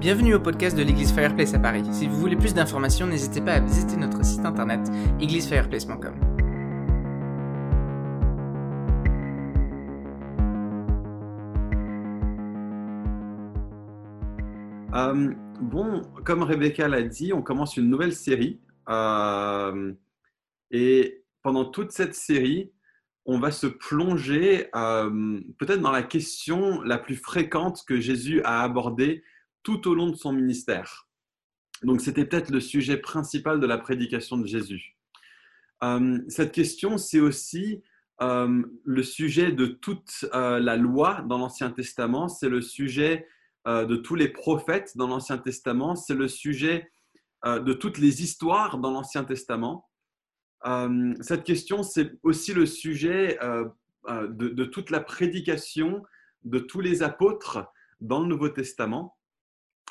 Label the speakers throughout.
Speaker 1: Bienvenue au podcast de l'église Fireplace à Paris. Si vous voulez plus d'informations, n'hésitez pas à visiter notre site internet églisefireplace.com.
Speaker 2: Euh, bon, comme Rebecca l'a dit, on commence une nouvelle série. Euh, et pendant toute cette série, on va se plonger euh, peut-être dans la question la plus fréquente que Jésus a abordée tout au long de son ministère. Donc c'était peut-être le sujet principal de la prédication de Jésus. Euh, cette question, c'est aussi euh, le sujet de toute euh, la loi dans l'Ancien Testament, c'est le sujet de tous les prophètes dans l'Ancien Testament, c'est le sujet de toutes les histoires dans l'Ancien Testament. cette question, c'est aussi le sujet de, de toute la prédication de tous les apôtres dans le Nouveau Testament.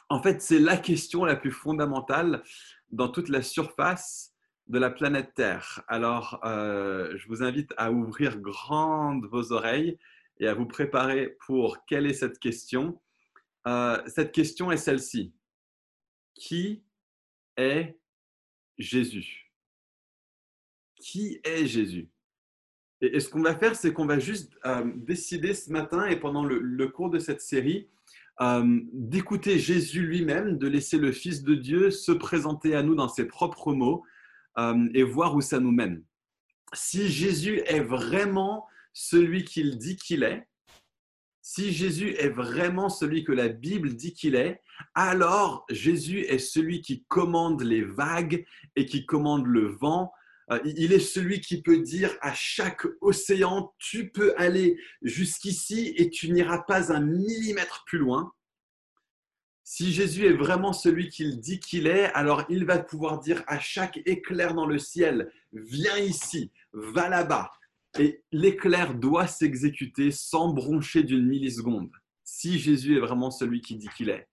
Speaker 2: En fait, c'est la question la plus fondamentale dans toute la surface de la planète Terre. Alors, euh, je vous invite à ouvrir grandes vos oreilles et à vous préparer pour quelle est cette question. Euh, cette question est celle-ci. Qui est Jésus? Qui est Jésus? Et, ce qu'on va faire, c'est qu'on va juste euh, décider ce matin et pendant le cours de cette série, euh, d'écouter Jésus lui-même, de laisser le Fils de Dieu se présenter à nous dans ses propres mots euh, et voir où ça nous mène. Si Jésus est vraiment celui qu'il dit qu'il est, si Jésus est vraiment celui que la Bible dit qu'il est, alors Jésus est celui qui commande les vagues et qui commande le vent. Euh, il est celui qui peut dire à chaque océan, tu peux aller jusqu'ici et tu n'iras pas un millimètre plus loin. Si Jésus est vraiment celui qu'il dit qu'il est, alors il va pouvoir dire à chaque éclair dans le ciel, viens ici, va là-bas. Et l'éclair doit s'exécuter sans broncher d'une milliseconde, si Jésus est vraiment celui qui dit qu'il est.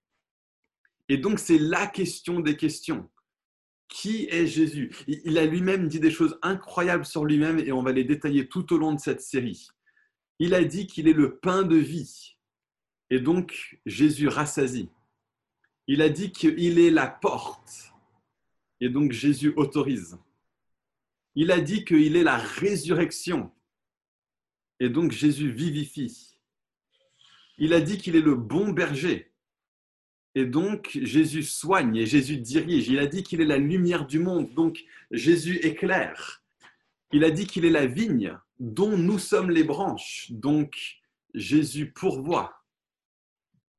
Speaker 2: Et donc c'est la question des questions. Qui est Jésus? Il a lui-même dit des choses incroyables sur lui-même et on va les détailler tout au long de cette série. Il a dit qu'il est le pain de vie. Et donc Jésus rassasie. Il a dit qu'il est la porte. Et donc Jésus autorise. Il a dit qu'il est la résurrection. Et donc Jésus vivifie. Il a dit qu'il est le bon berger. Et donc Jésus soigne et Jésus dirige. Il a dit qu'il est la lumière du monde. Donc Jésus éclaire. Il a dit qu'il est la vigne dont nous sommes les branches. Donc Jésus pourvoit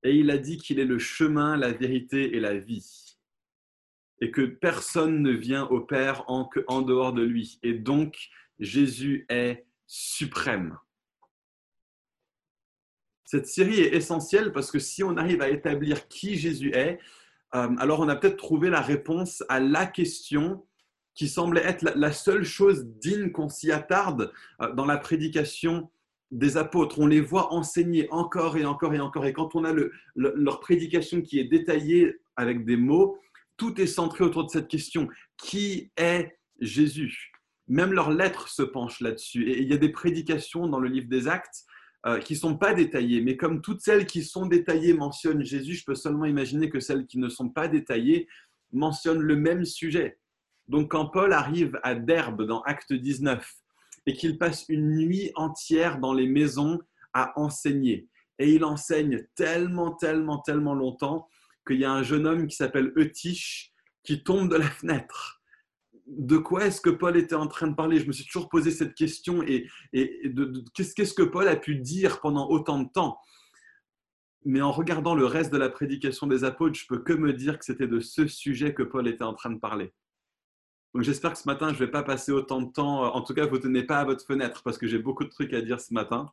Speaker 2: et il a dit qu'il est le chemin, la vérité et la vie, et que personne ne vient au Père en, en dehors de lui. Et donc, Jésus est suprême. Cette série est essentielle parce que si on arrive à établir qui Jésus est, euh, alors on a peut-être trouvé la réponse à la question qui semble être la seule chose digne qu'on s'y attarde euh, dans la prédication des apôtres, on les voit enseigner encore et encore et encore. Et quand on a leur prédication qui est détaillée avec des mots, tout est centré autour de cette question. Qui est Jésus? Même leurs lettres se penchent là-dessus. Et il y a des prédications dans le livre des actes euh, qui ne sont pas détaillées. Mais comme toutes celles qui sont détaillées mentionnent Jésus, je peux seulement imaginer que celles qui ne sont pas détaillées mentionnent le même sujet. Donc quand Paul arrive à Derbe dans Acte 19, et qu'il passe une nuit entière dans les maisons à enseigner. Et il enseigne tellement, tellement, tellement longtemps qu'il y a un jeune homme qui s'appelle Eutyche qui tombe de la fenêtre. De quoi est-ce que Paul était en train de parler? Je me suis toujours posé cette question et, qu'est-ce que Paul a pu dire pendant autant de temps? Mais en regardant le reste de la prédication des apôtres, je peux que me dire que c'était de ce sujet que Paul était en train de parler. Donc j'espère que ce matin, je ne vais pas passer autant de temps. En tout cas, vous ne tenez pas à votre fenêtre parce que j'ai beaucoup de trucs à dire ce matin.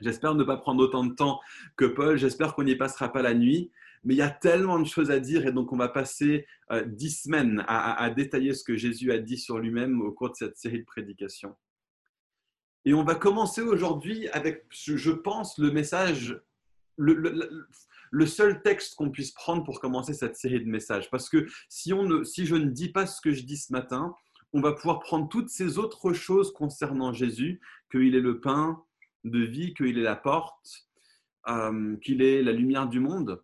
Speaker 2: J'espère ne pas prendre autant de temps que Paul. J'espère qu'on n'y passera pas la nuit. Mais il y a tellement de choses à dire et donc on va passer euh, dix semaines à, détailler ce que Jésus a dit sur lui-même au cours de cette série de prédications. Et on va commencer aujourd'hui avec, je pense, le message, le, seul texte qu'on puisse prendre pour commencer cette série de messages. Parce que si, on ne, si je ne dis pas ce que je dis ce matin, on va pouvoir prendre toutes ces autres choses concernant Jésus, qu'il est le pain de vie, qu'il est la porte, euh, qu'il est la lumière du monde.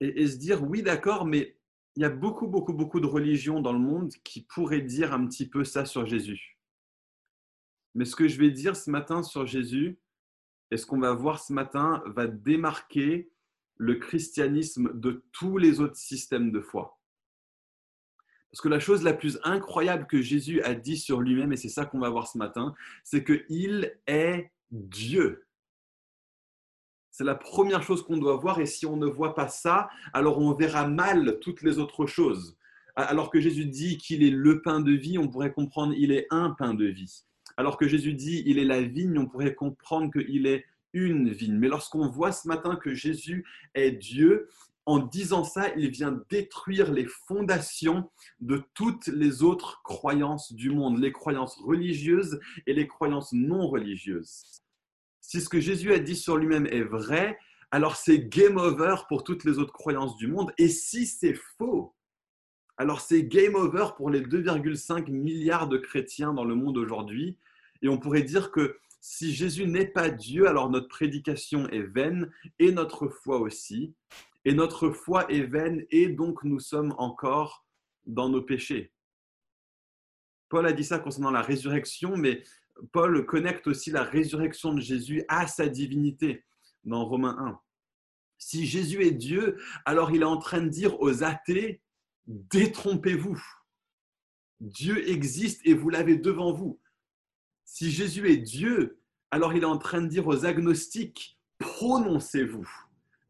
Speaker 2: Et, et se dire, oui, d'accord, mais il y a beaucoup, beaucoup, beaucoup de religions dans le monde qui pourraient dire un petit peu ça sur Jésus. Mais ce que je vais dire ce matin sur Jésus, et ce qu'on va voir ce matin, va démarquer le christianisme de tous les autres systèmes de foi. Parce que la chose la plus incroyable que Jésus a dit sur lui-même, et c'est ça qu'on va voir ce matin, c'est qu'il est Dieu. C'est la première chose qu'on doit voir, et si on ne voit pas ça, alors on verra mal toutes les autres choses. Alors que Jésus dit qu'il est le pain de vie, on pourrait comprendre il est un pain de vie. Alors que Jésus dit il est la vigne, on pourrait comprendre qu'il est une vigne. Mais lorsqu'on voit ce matin que Jésus est Dieu, en disant ça, il vient détruire les fondations de toutes les autres croyances du monde, les croyances religieuses et les croyances non religieuses. Si ce que Jésus a dit sur lui-même est vrai, alors c'est game over pour toutes les autres croyances du monde. Et si c'est faux, alors c'est game over pour les 2,5 milliards de chrétiens dans le monde aujourd'hui. Et on pourrait dire que si Jésus n'est pas Dieu, alors notre prédication est vaine et notre foi aussi. Et notre foi est vaine et donc nous sommes encore dans nos péchés. Paul a dit ça concernant la résurrection, mais Paul connecte aussi la résurrection de Jésus à sa divinité dans Romains 1. Si Jésus est Dieu, alors il est en train de dire aux athées, détrompez-vous. Dieu existe et vous l'avez devant vous. Si Jésus est Dieu, alors il est en train de dire aux agnostiques, prononcez-vous.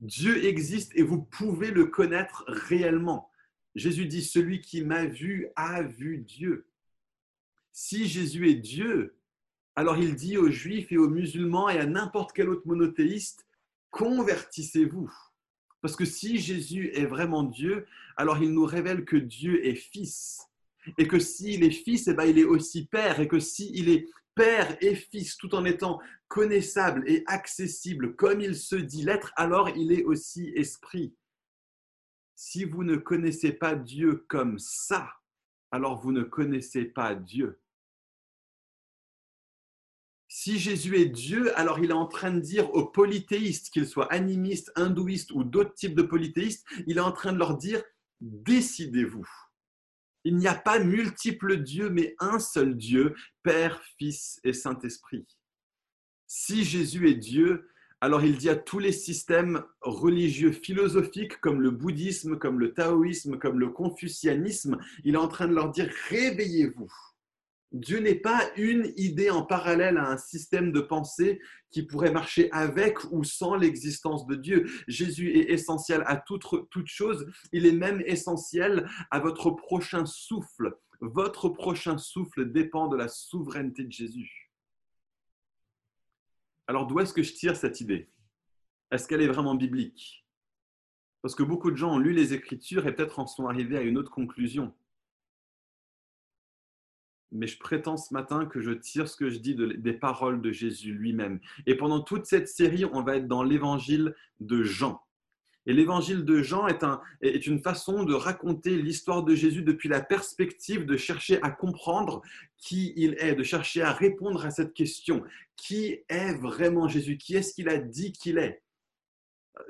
Speaker 2: Dieu existe et vous pouvez le connaître réellement. Jésus dit, celui qui m'a vu a vu Dieu. Si Jésus est Dieu, alors il dit aux juifs et aux musulmans et à n'importe quel autre monothéiste, convertissez-vous. Parce que si Jésus est vraiment Dieu, alors il nous révèle que Dieu est fils. Et que s'il est fils, eh ben, il est aussi père. Et que s'il est Père et Fils, tout en étant connaissable et accessible comme il se dit l'être, alors il est aussi esprit. Si vous ne connaissez pas Dieu comme ça, alors vous ne connaissez pas Dieu. Si Jésus est Dieu, alors il est en train de dire aux polythéistes, qu'ils soient animistes, hindouistes ou d'autres types de polythéistes, il est en train de leur dire, décidez-vous. Il n'y a pas multiples dieux, mais un seul Dieu, Père, Fils et Saint-Esprit. Si Jésus est Dieu, alors il dit à tous les systèmes religieux philosophiques comme le bouddhisme, comme le taoïsme, comme le confucianisme, il est en train de leur dire réveillez-vous. Dieu n'est pas une idée en parallèle à un système de pensée qui pourrait marcher avec ou sans l'existence de Dieu. Jésus est essentiel à toute, chose. Il est même essentiel à votre prochain souffle. Votre prochain souffle dépend de la souveraineté de Jésus. Alors d'où est-ce que je tire cette idée? Est-ce qu'elle est vraiment biblique? Parce que beaucoup de gens ont lu les Écritures et peut-être en sont arrivés à une autre conclusion mais je prétends ce matin que je tire ce que je dis des paroles de Jésus lui-même. Et pendant toute cette série, on va être dans l'évangile de Jean. Et l'évangile de Jean est, un, est une façon de raconter l'histoire de Jésus depuis la perspective de chercher à comprendre qui il est, de chercher à répondre à cette question. Qui est vraiment Jésus? Qui est-ce qu'il a dit qu'il est?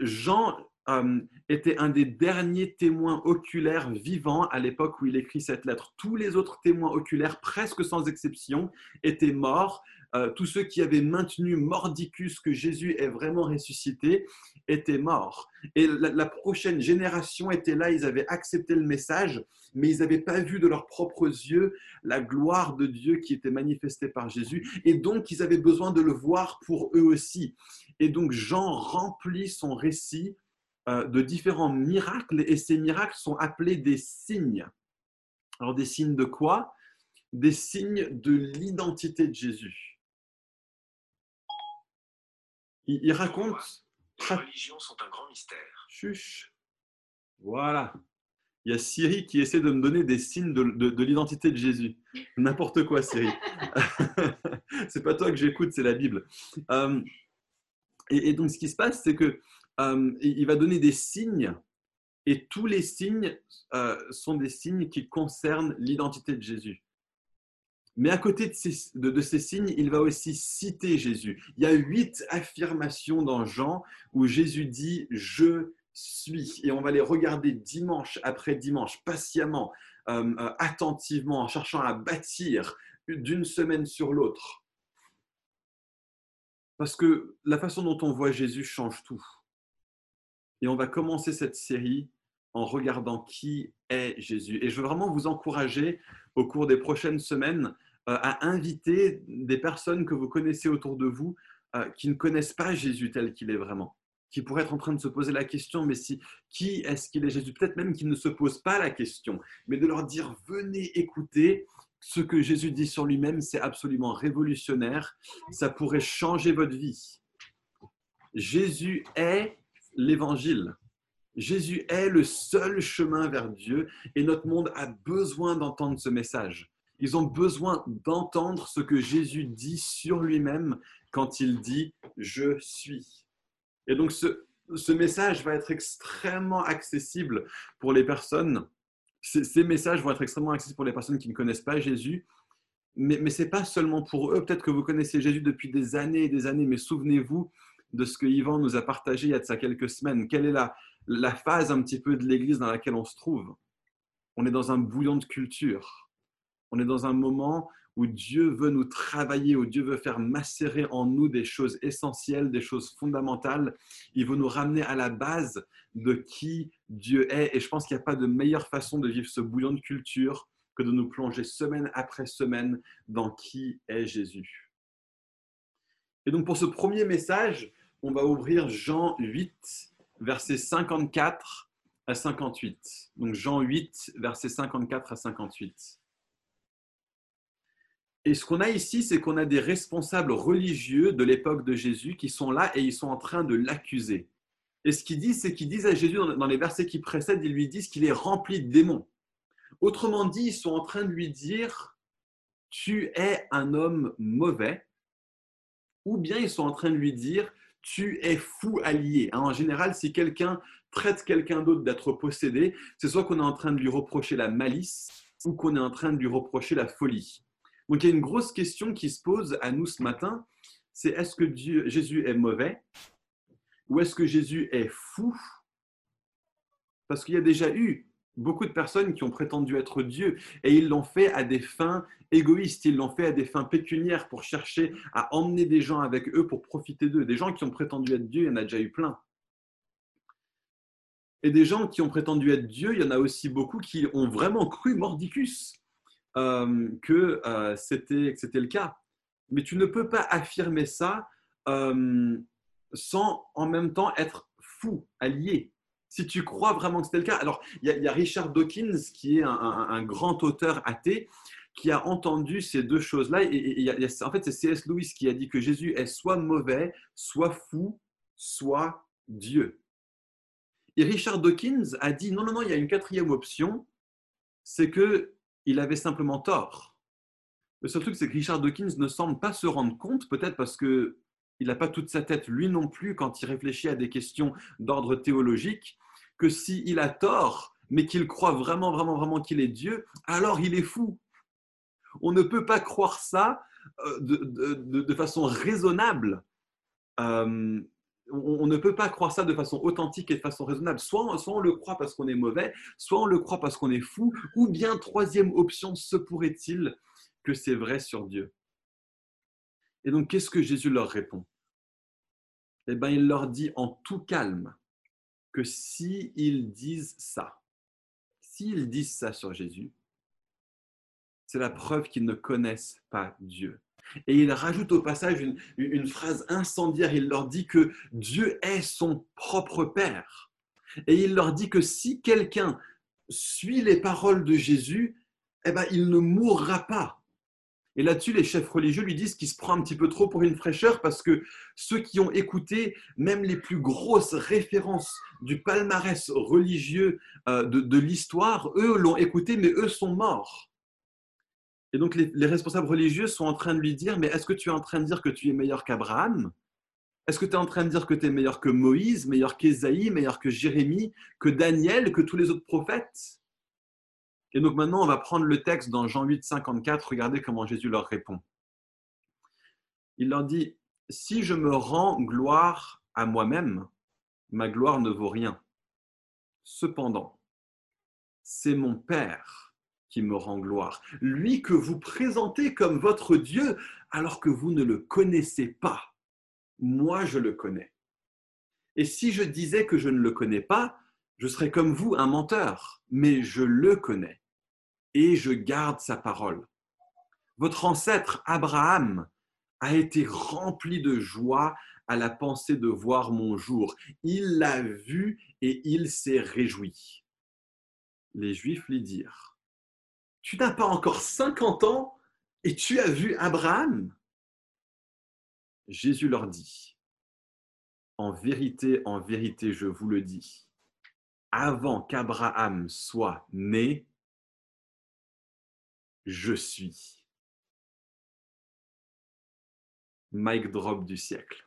Speaker 2: Jean euh, était un des derniers témoins oculaires vivants à l'époque où il écrit cette lettre. Tous les autres témoins oculaires, presque sans exception, étaient morts. Euh, tous ceux qui avaient maintenu mordicus que Jésus est vraiment ressuscité étaient morts. Et la, prochaine génération était là, ils avaient accepté le message, mais ils n'avaient pas vu de leurs propres yeux la gloire de Dieu qui était manifestée par Jésus. Et donc, ils avaient besoin de le voir pour eux aussi. Et donc, Jean remplit son récit de différents miracles et ces miracles sont appelés des signes. Alors des signes de quoi? Des signes de l'identité de Jésus. Il, raconte...
Speaker 3: Les religions sont un grand mystère.
Speaker 2: Chuch. Voilà. Il y a Siri qui essaie de me donner des signes de, l'identité de Jésus. N'importe quoi, Siri. c'est pas toi que j'écoute, c'est la Bible. Euh, et, donc, ce qui se passe, c'est que euh, il va donner des signes et tous les signes euh, sont des signes qui concernent l'identité de Jésus. Mais à côté de ces, signes, il va aussi citer Jésus. Il y a huit affirmations dans Jean où Jésus dit ⁇ Je suis. Et on va les regarder dimanche après dimanche, patiemment, euh, attentivement, en cherchant à bâtir d'une semaine sur l'autre. Parce que la façon dont on voit Jésus change tout. Et on va commencer cette série en regardant qui est Jésus. Et je veux vraiment vous encourager au cours des prochaines semaines euh, à inviter des personnes que vous connaissez autour de vous euh, qui ne connaissent pas Jésus tel qu'il est vraiment, qui pourraient être en train de se poser la question, mais si, qui est-ce qu'il est Jésus? Peut-être même qu'ils ne se posent pas la question, mais de leur dire, venez écouter, ce que Jésus dit sur lui-même, c'est absolument révolutionnaire. Ça pourrait changer votre vie. Jésus est l'évangile. Jésus est le seul chemin vers Dieu et notre monde a besoin d'entendre ce message. Ils ont besoin d'entendre ce que Jésus dit sur lui-même quand il dit ⁇ Je suis ⁇ Et donc ce, message va être extrêmement accessible pour les personnes ces, messages vont être extrêmement accessibles pour les personnes qui ne connaissent pas Jésus. Mais, mais ce n'est pas seulement pour eux. Peut-être que vous connaissez Jésus depuis des années et des années, mais souvenez-vous de ce que Yvan nous a partagé il y a de ça quelques semaines. Quelle est la, la phase un petit peu de l'Église dans laquelle on se trouve? On est dans un bouillon de culture. On est dans un moment où Dieu veut nous travailler, où Dieu veut faire macérer en nous des choses essentielles, des choses fondamentales. Il veut nous ramener à la base de qui Dieu est. Et je pense qu'il n'y a pas de meilleure façon de vivre ce bouillon de culture que de nous plonger semaine après semaine dans qui est Jésus. Et donc pour ce premier message, on va ouvrir Jean 8, versets 54 à 58. Donc Jean 8, versets 54 à 58. Et ce qu'on a ici, c'est qu'on a des responsables religieux de l'époque de Jésus qui sont là et ils sont en train de l'accuser. Et ce qu'ils disent, c'est qu'ils disent à Jésus, dans les versets qui précèdent, ils lui disent qu'il est rempli de démons. Autrement dit, ils sont en train de lui dire, tu es un homme mauvais, ou bien ils sont en train de lui dire, tu es fou allié. En général, si quelqu'un traite quelqu'un d'autre d'être possédé, c'est soit qu'on est en train de lui reprocher la malice, ou qu'on est en train de lui reprocher la folie. Donc il y a une grosse question qui se pose à nous ce matin, c'est est-ce que Dieu, Jésus est mauvais ou est-ce que Jésus est fou? Parce qu'il y a déjà eu beaucoup de personnes qui ont prétendu être Dieu et ils l'ont fait à des fins égoïstes, ils l'ont fait à des fins pécuniaires pour chercher à emmener des gens avec eux pour profiter d'eux. Des gens qui ont prétendu être Dieu, il y en a déjà eu plein. Et des gens qui ont prétendu être Dieu, il y en a aussi beaucoup qui ont vraiment cru mordicus euh, que euh, c'était le cas. Mais tu ne peux pas affirmer ça euh, sans en même temps être fou, allié. Si tu crois vraiment que c'était le cas. Alors, il y, a Richard Dawkins, qui est un, grand auteur athée, qui a entendu ces deux choses-là. Et, en fait, c'est C.S. Lewis qui a dit que Jésus est soit mauvais, soit fou, soit Dieu. Et Richard Dawkins a dit non, non, non, il y a une quatrième option, c'est que il avait simplement tort. Le seul truc, c'est que Richard Dawkins ne semble pas se rendre compte, peut-être parce que il n'a pas toute sa tête, lui non plus, quand il réfléchit à des questions d'ordre théologique, que s'il a tort, mais qu'il croit vraiment, vraiment, vraiment qu'il est Dieu, alors il est fou. On ne peut pas croire ça euh, de, façon raisonnable. Euh, on, ne peut pas croire ça de façon authentique et de façon raisonnable. Soit, soit on le croit parce qu'on est mauvais, soit on le croit parce qu'on est fou, ou bien troisième option, se pourrait-il que c'est vrai sur Dieu? Et donc, qu'est-ce que Jésus leur répond? Eh bien, il leur dit en tout calme que s'ils disent ça, s'ils disent ça sur Jésus, c'est la preuve qu'ils ne connaissent pas Dieu. Et il rajoute au passage une, phrase incendiaire. Il leur dit que Dieu est son propre Père. Et il leur dit que si quelqu'un suit les paroles de Jésus, eh ben, il ne mourra pas. Et là-dessus, les chefs religieux lui disent qu'il se prend un petit peu trop pour une fraîcheur parce que ceux qui ont écouté même les plus grosses références du palmarès religieux euh, de l'histoire, eux l'ont écouté, mais eux sont morts. Et donc les, responsables religieux sont en train de lui dire, mais est-ce que tu es en train de dire que tu es meilleur qu'Abraham? Est-ce que tu es en train de dire que tu es meilleur que Moïse, meilleur qu'Ésaïe, meilleur que Jérémie, que Daniel, que tous les autres prophètes? Et donc maintenant, on va prendre le texte dans Jean 8, 54, regardez comment Jésus leur répond. Il leur dit, si je me rends gloire à moi-même, ma gloire ne vaut rien. Cependant, c'est mon Père qui me rend gloire, lui que vous présentez comme votre Dieu alors que vous ne le connaissez pas. Moi, je le connais. Et si je disais que je ne le connais pas, je serais comme vous un menteur, mais je le connais et je garde sa parole. Votre ancêtre Abraham a été rempli de joie à la pensée de voir mon jour. Il l'a vu et il s'est réjoui. Les Juifs lui dirent, Tu n'as pas encore 50 ans et tu as vu Abraham? Jésus leur dit, En vérité, en vérité, je vous le dis, avant qu'Abraham soit né, je suis. Mike drop du siècle.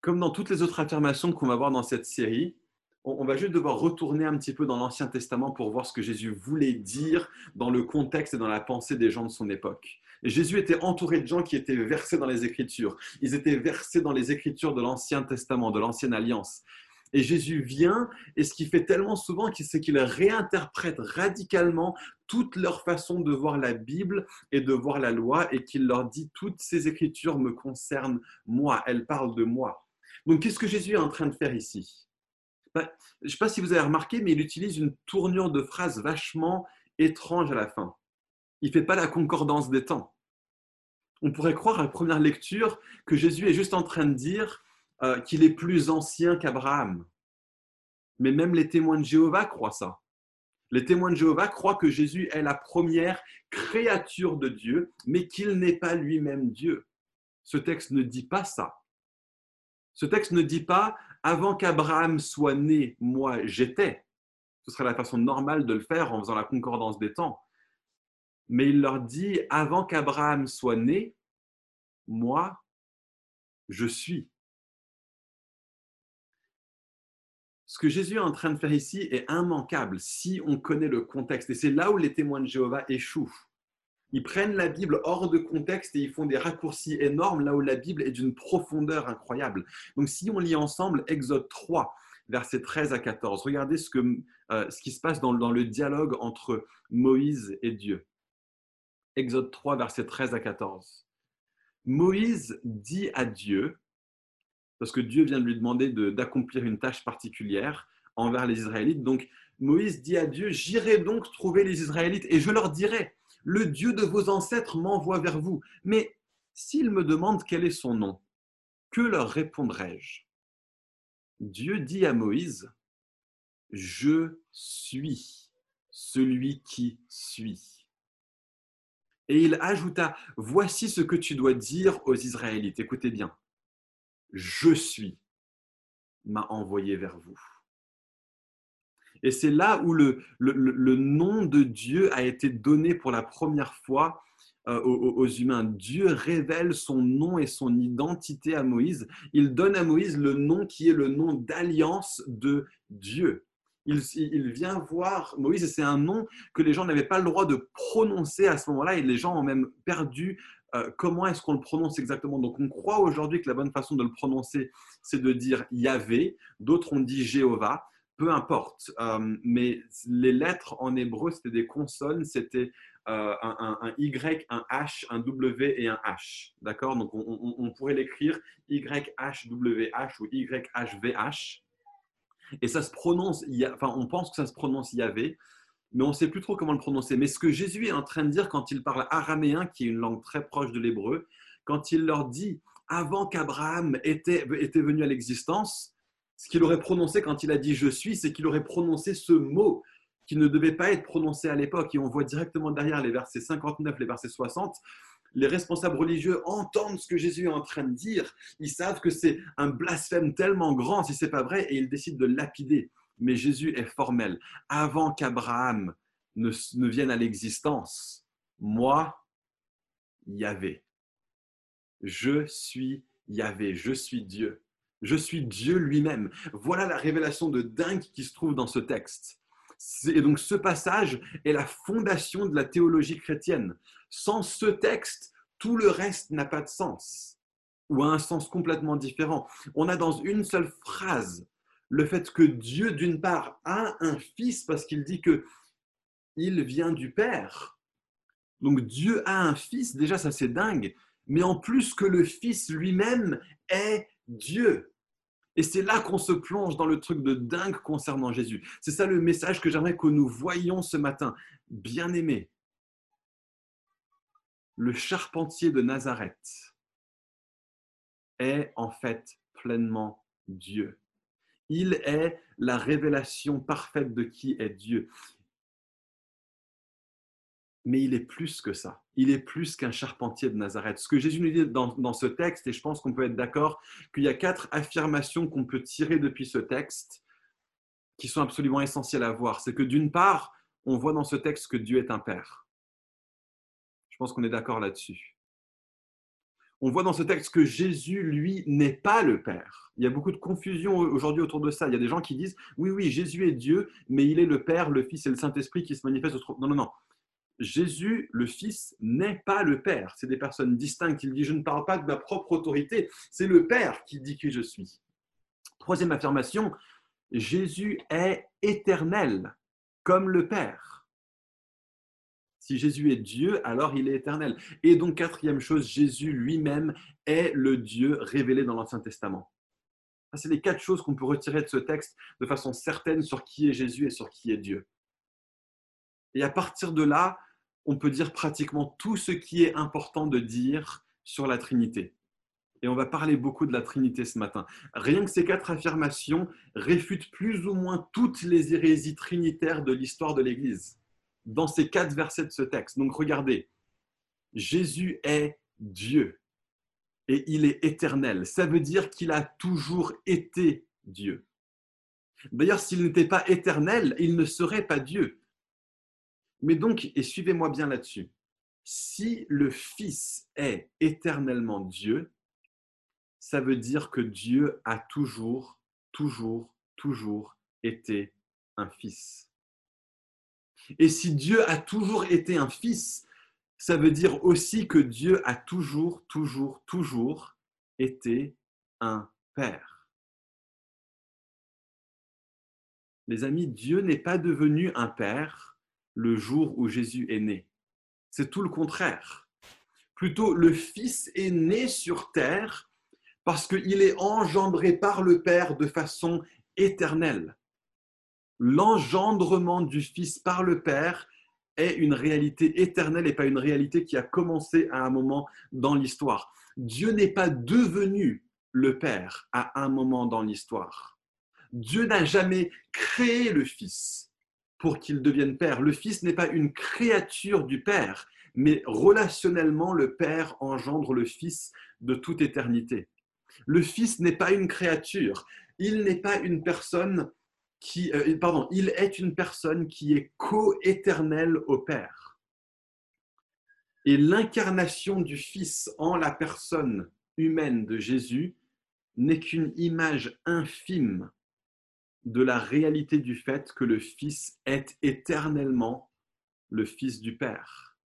Speaker 2: Comme dans toutes les autres affirmations qu'on va voir dans cette série, on va juste devoir retourner un petit peu dans l'Ancien Testament pour voir ce que Jésus voulait dire dans le contexte et dans la pensée des gens de son époque. Jésus était entouré de gens qui étaient versés dans les Écritures. Ils étaient versés dans les Écritures de l'Ancien Testament, de l'Ancienne Alliance. Et Jésus vient, et ce qu'il fait tellement souvent, c'est qu'il réinterprète radicalement toute leur façon de voir la Bible et de voir la loi, et qu'il leur dit, toutes ces écritures me concernent moi, elles parlent de moi. Donc qu'est-ce que Jésus est en train de faire ici? Ben, Je ne sais pas si vous avez remarqué, mais il utilise une tournure de phrase vachement étrange à la fin. Il ne fait pas la concordance des temps. On pourrait croire à la première lecture que Jésus est juste en train de dire euh, qu'il est plus ancien qu'Abraham. Mais même les témoins de Jéhovah croient ça. Les témoins de Jéhovah croient que Jésus est la première créature de Dieu, mais qu'il n'est pas lui-même Dieu. Ce texte ne dit pas ça. Ce texte ne dit pas avant qu'Abraham soit né, moi j'étais. Ce serait la façon normale de le faire en faisant la concordance des temps. Mais il leur dit avant qu'Abraham soit né, moi je suis. ce que Jésus est en train de faire ici est immanquable si on connaît le contexte. Et c'est là où les témoins de Jéhovah échouent. Ils prennent la Bible hors de contexte et ils font des raccourcis énormes là où la Bible est d'une profondeur incroyable. Donc si on lit ensemble Exode 3, versets 13 à 14, regardez ce, que, euh, ce qui se passe dans, dans le dialogue entre Moïse et Dieu. Exode 3, versets 13 à 14. Moïse dit à Dieu, parce que Dieu vient de lui demander d'accomplir une tâche particulière envers les Israélites. Donc Moïse dit à Dieu, j'irai donc trouver les Israélites et je leur dirai, le Dieu de vos ancêtres m'envoie vers vous. Mais s'ils me demandent quel est son nom, que leur répondrai-je? Dieu dit à Moïse, je suis celui qui suis. Et il ajouta, voici ce que tu dois dire aux Israélites. Écoutez bien je suis m'a envoyé vers vous. Et c'est là où le, le, nom de Dieu a été donné pour la première fois euh, aux, humains. Dieu révèle son nom et son identité à Moïse. Il donne à Moïse le nom qui est le nom d'alliance de Dieu. Il, vient voir Moïse et c'est un nom que les gens n'avaient pas le droit de prononcer à ce moment-là et les gens ont même perdu euh, comment est-ce qu'on le prononce exactement? Donc, on croit aujourd'hui que la bonne façon de le prononcer, c'est de dire Yahvé. D'autres ont dit Jéhovah. Peu importe. Euh, mais les lettres en hébreu, c'était des consonnes. C'était euh, un, Y, un H, un W et un H. D'accord? Donc, on, pourrait l'écrire YHWH ou YHVH. Et ça se prononce, enfin, on pense que ça se prononce Yahvé mais on ne sait plus trop comment le prononcer. Mais ce que Jésus est en train de dire quand il parle araméen, qui est une langue très proche de l'hébreu, quand il leur dit avant qu'Abraham était, était venu à l'existence, ce qu'il aurait prononcé quand il a dit je suis, c'est qu'il aurait prononcé ce mot qui ne devait pas être prononcé à l'époque. Et on voit directement derrière les versets 59, les versets 60, les responsables religieux entendent ce que Jésus est en train de dire. Ils savent que c'est un blasphème tellement grand si ce n'est pas vrai et ils décident de lapider mais Jésus est formel. Avant qu'Abraham ne, vienne à l'existence, moi, Yahvé. Je suis Yahvé, je suis Dieu. Je suis Dieu lui-même. Voilà la révélation de dingue qui se trouve dans ce texte. Et donc ce passage est la fondation de la théologie chrétienne. Sans ce texte, tout le reste n'a pas de sens ou a un sens complètement différent. On a dans une seule phrase le fait que Dieu, d'une part, a un fils parce qu'il dit que il vient du Père. Donc Dieu a un fils, déjà ça c'est dingue, mais en plus que le fils lui-même est Dieu. Et c'est là qu'on se plonge dans le truc de dingue concernant Jésus. C'est ça le message que j'aimerais que nous voyions ce matin. Bien-aimé, le charpentier de Nazareth est en fait pleinement Dieu. Il est la révélation parfaite de qui est Dieu. Mais il est plus que ça. Il est plus qu'un charpentier de Nazareth. Ce que Jésus nous dit dans, dans ce texte, et je pense qu'on peut être d'accord qu'il y a quatre affirmations qu'on peut tirer depuis ce texte qui sont absolument essentielles à voir. C'est que d'une part, on voit dans ce texte que Dieu est un Père. Je pense qu'on est d'accord là-dessus on voit dans ce texte que Jésus, lui, n'est pas le Père. Il y a beaucoup de confusion aujourd'hui autour de ça. Il y a des gens qui disent, oui, oui, Jésus est Dieu, mais il est le Père, le Fils et le Saint-Esprit qui se manifestent. Non, non, non. Jésus, le Fils, n'est pas le Père. C'est des personnes distinctes. Il dit, je ne parle pas de ma propre autorité. C'est le Père qui dit qui je suis. Troisième affirmation, Jésus est éternel, comme le Père. Si Jésus est Dieu, alors il est éternel. Et donc, quatrième chose, Jésus lui-même est le Dieu révélé dans l'Ancien Testament. C'est les quatre choses qu'on peut retirer de ce texte de façon certaine sur qui est Jésus et sur qui est Dieu. Et à partir de là, on peut dire pratiquement tout ce qui est important de dire sur la Trinité. Et on va parler beaucoup de la Trinité ce matin. Rien que ces quatre affirmations réfutent plus ou moins toutes les hérésies trinitaires de l'histoire de l'Église dans ces quatre versets de ce texte. Donc regardez, Jésus est Dieu et il est éternel. Ça veut dire qu'il a toujours été Dieu. D'ailleurs, s'il n'était pas éternel, il ne serait pas Dieu. Mais donc, et suivez-moi bien là-dessus, si le Fils est éternellement Dieu, ça veut dire que Dieu a toujours, toujours, toujours été un Fils. Et si Dieu a toujours été un fils, ça veut dire aussi que Dieu a toujours, toujours, toujours été un père. Les amis, Dieu n'est pas devenu un père le jour où Jésus est né. C'est tout le contraire. Plutôt, le Fils est né sur terre parce qu'il est engendré par le Père de façon éternelle l'engendrement du Fils par le Père est une réalité éternelle et pas une réalité qui a commencé à un moment dans l'histoire. Dieu n'est pas devenu le Père à un moment dans l'histoire. Dieu n'a jamais créé le Fils pour qu'il devienne Père. Le Fils n'est pas une créature du Père, mais relationnellement, le Père engendre le Fils de toute éternité. Le Fils n'est pas une créature, il n'est pas une personne euh, pardon, il est une personne qui est co-éternelle au Père. Et l'incarnation du Fils en la personne humaine de Jésus n'est qu'une image infime de la réalité du fait que le Fils est éternellement le Fils du Père.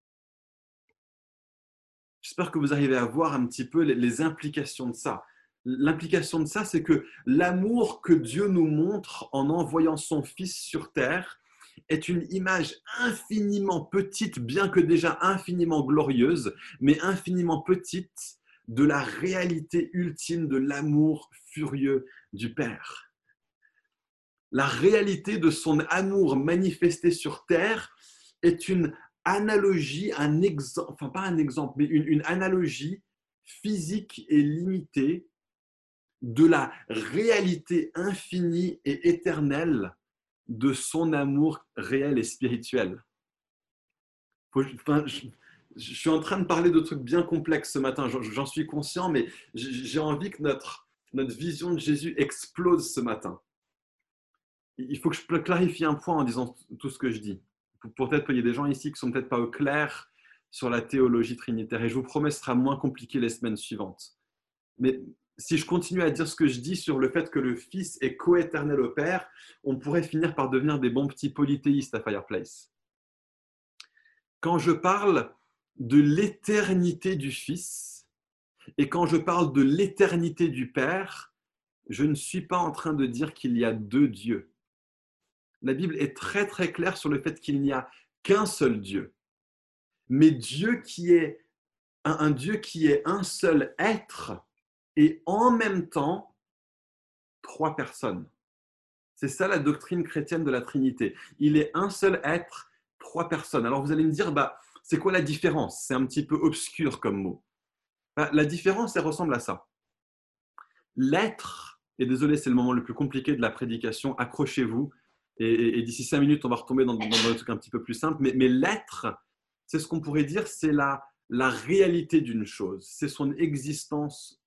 Speaker 2: J'espère que vous arrivez à voir un petit peu les implications de ça. L'implication de ça, c'est que l'amour que Dieu nous montre en envoyant son Fils sur terre est une image infiniment petite, bien que déjà infiniment glorieuse, mais infiniment petite de la réalité ultime de l'amour furieux du Père. La réalité de son amour manifesté sur terre est une analogie, un exemple, enfin pas un exemple, mais une, analogie physique et limitée de la réalité infinie et éternelle de son amour réel et spirituel. je, suis en train de parler de trucs bien complexes ce matin, j'en suis conscient, mais j'ai envie que notre vision de Jésus explose ce matin. Il faut que je clarifie un point en disant tout ce que je dis. Peut-être qu'il y a des gens ici qui sont peut-être pas au clair sur la théologie trinitaire, et je vous promets, ce sera moins compliqué les semaines suivantes. Mais si je continue à dire ce que je dis sur le fait que le Fils est coéternel au Père, on pourrait finir par devenir des bons petits polythéistes à Fireplace. Quand je parle de l'éternité du Fils et quand je parle de l'éternité du Père, je ne suis pas en train de dire qu'il y a deux dieux. La Bible est très très claire sur le fait qu'il n'y a qu'un seul Dieu. Mais Dieu qui est un, Dieu qui est un seul être et en même temps trois personnes. C'est ça la doctrine chrétienne de la Trinité. Il est un seul être, trois personnes. Alors vous allez me dire, bah, c'est quoi la différence? C'est un petit peu obscur comme mot. Bah, la différence, elle ressemble à ça. L'être, et désolé, c'est le moment le plus compliqué de la prédication, accrochez-vous, et, d'ici cinq minutes, on va retomber dans, dans, un truc un petit peu plus simple, mais, mais l'être, c'est ce qu'on pourrait dire, c'est la, la réalité d'une chose, c'est son existence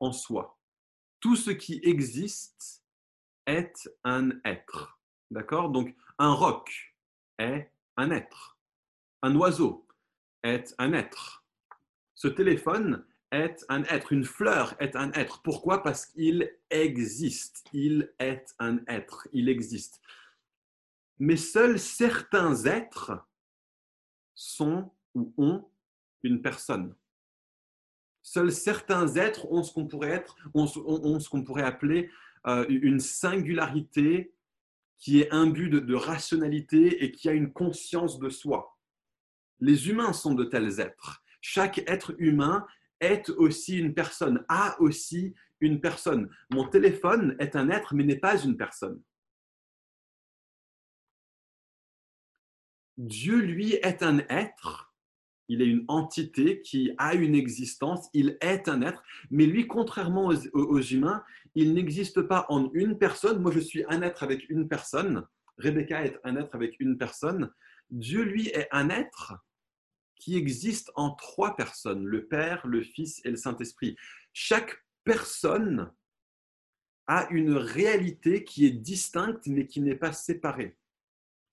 Speaker 2: en soi. Tout ce qui existe est un être. D'accord? Donc, un roc est un être. Un oiseau est un être. Ce téléphone est un être. Une fleur est un être. Pourquoi? Parce qu'il existe. Il est un être. Il existe. Mais seuls certains êtres sont ou ont une personne. Seuls certains êtres ont ce qu'on pourrait être, ont, ce qu'on pourrait appeler euh, une singularité qui est imbue de, de rationalité et qui a une conscience de soi. Les humains sont de tels êtres. Chaque être humain est aussi une personne, a aussi une personne. Mon téléphone est un être, mais n'est pas une personne. Dieu, lui, est un être il est une entité qui a une existence, il est un être, mais lui, contrairement aux, humains, il n'existe pas en une personne. Moi, je suis un être avec une personne. Rebecca est un être avec une personne. Dieu, lui, est un être qui existe en trois personnes, le Père, le Fils et le Saint-Esprit. Chaque personne a une réalité qui est distincte, mais qui n'est pas séparée.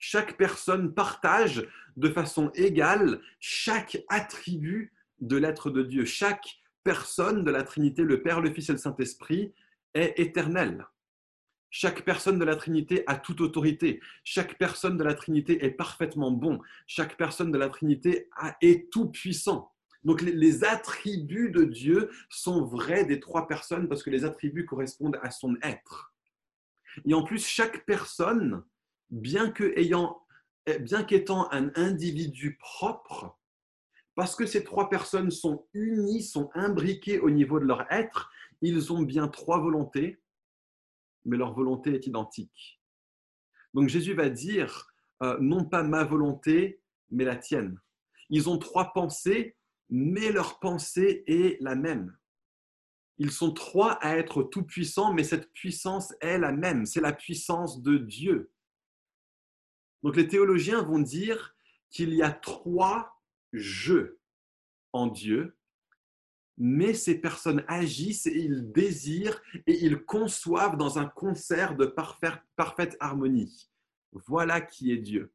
Speaker 2: Chaque personne partage de façon égale chaque attribut de l'être de Dieu. Chaque personne de la Trinité, le Père, le Fils et le Saint-Esprit, est éternelle. Chaque personne de la Trinité a toute autorité. Chaque personne de la Trinité est parfaitement bon. Chaque personne de la Trinité est tout puissant. Donc les, attributs de Dieu sont vrais des trois personnes parce que les attributs correspondent à son être. Et en plus, chaque personne, bien qu'ayant eh, bien qu'étant un individu propre, parce que ces trois personnes sont unies, sont imbriquées au niveau de leur être, ils ont bien trois volontés, mais leur volonté est identique. Donc Jésus va dire, euh, non pas ma volonté, mais la tienne. Ils ont trois pensées, mais leur pensée est la même. Ils sont trois à être tout-puissants, mais cette puissance est la même. C'est la puissance de Dieu. Donc les théologiens vont dire qu'il y a trois jeux en Dieu, mais ces personnes agissent et ils désirent et ils conçoivent dans un concert de parfaite, harmonie. Voilà qui est Dieu.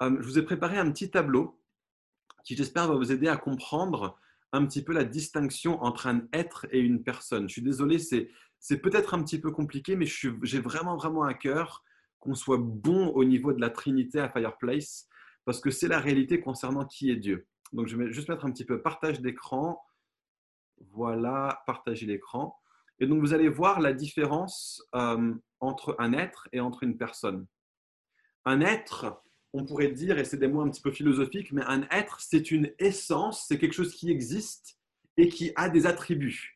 Speaker 2: Euh, je vous ai préparé un petit tableau qui, j'espère, va vous aider à comprendre un petit peu la distinction entre un être et une personne. Je suis désolé, c'est peut-être un petit peu compliqué, mais j'ai vraiment, vraiment à cœur qu'on soit bon au niveau de la Trinité à Fireplace, parce que c'est la réalité concernant qui est Dieu. Donc, je vais juste mettre un petit peu partage d'écran. Voilà, partager l'écran. Et donc, vous allez voir la différence euh, entre un être et entre une personne. Un être, on pourrait dire, et c'est des mots un petit peu philosophiques, mais un être, c'est une essence, c'est quelque chose qui existe et qui a des attributs.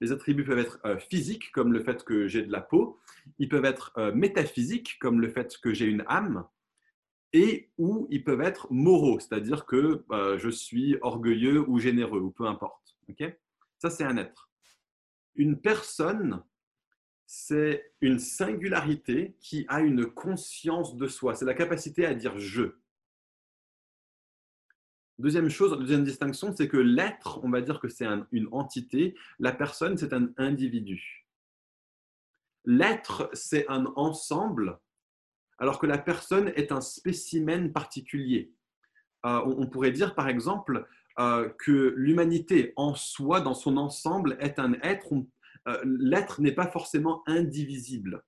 Speaker 2: Les attributs peuvent être euh, physiques, comme le fait que j'ai de la peau. Ils peuvent être euh, métaphysiques, comme le fait que j'ai une âme. Et ou ils peuvent être moraux, c'est-à-dire que euh, je suis orgueilleux ou généreux, ou peu importe. Ça, c'est un être. Une personne, c'est une singularité qui a une conscience de soi. C'est la capacité à dire je. Deuxième chose, deuxième distinction, c'est que l'être, on va dire que c'est une entité, la personne, c'est un individu. L'être, c'est un ensemble, alors que la personne est un spécimen particulier. Euh, on, pourrait dire, par exemple, euh, que l'humanité en soi, dans son ensemble, est un être. Euh, l'être n'est pas forcément indivisible,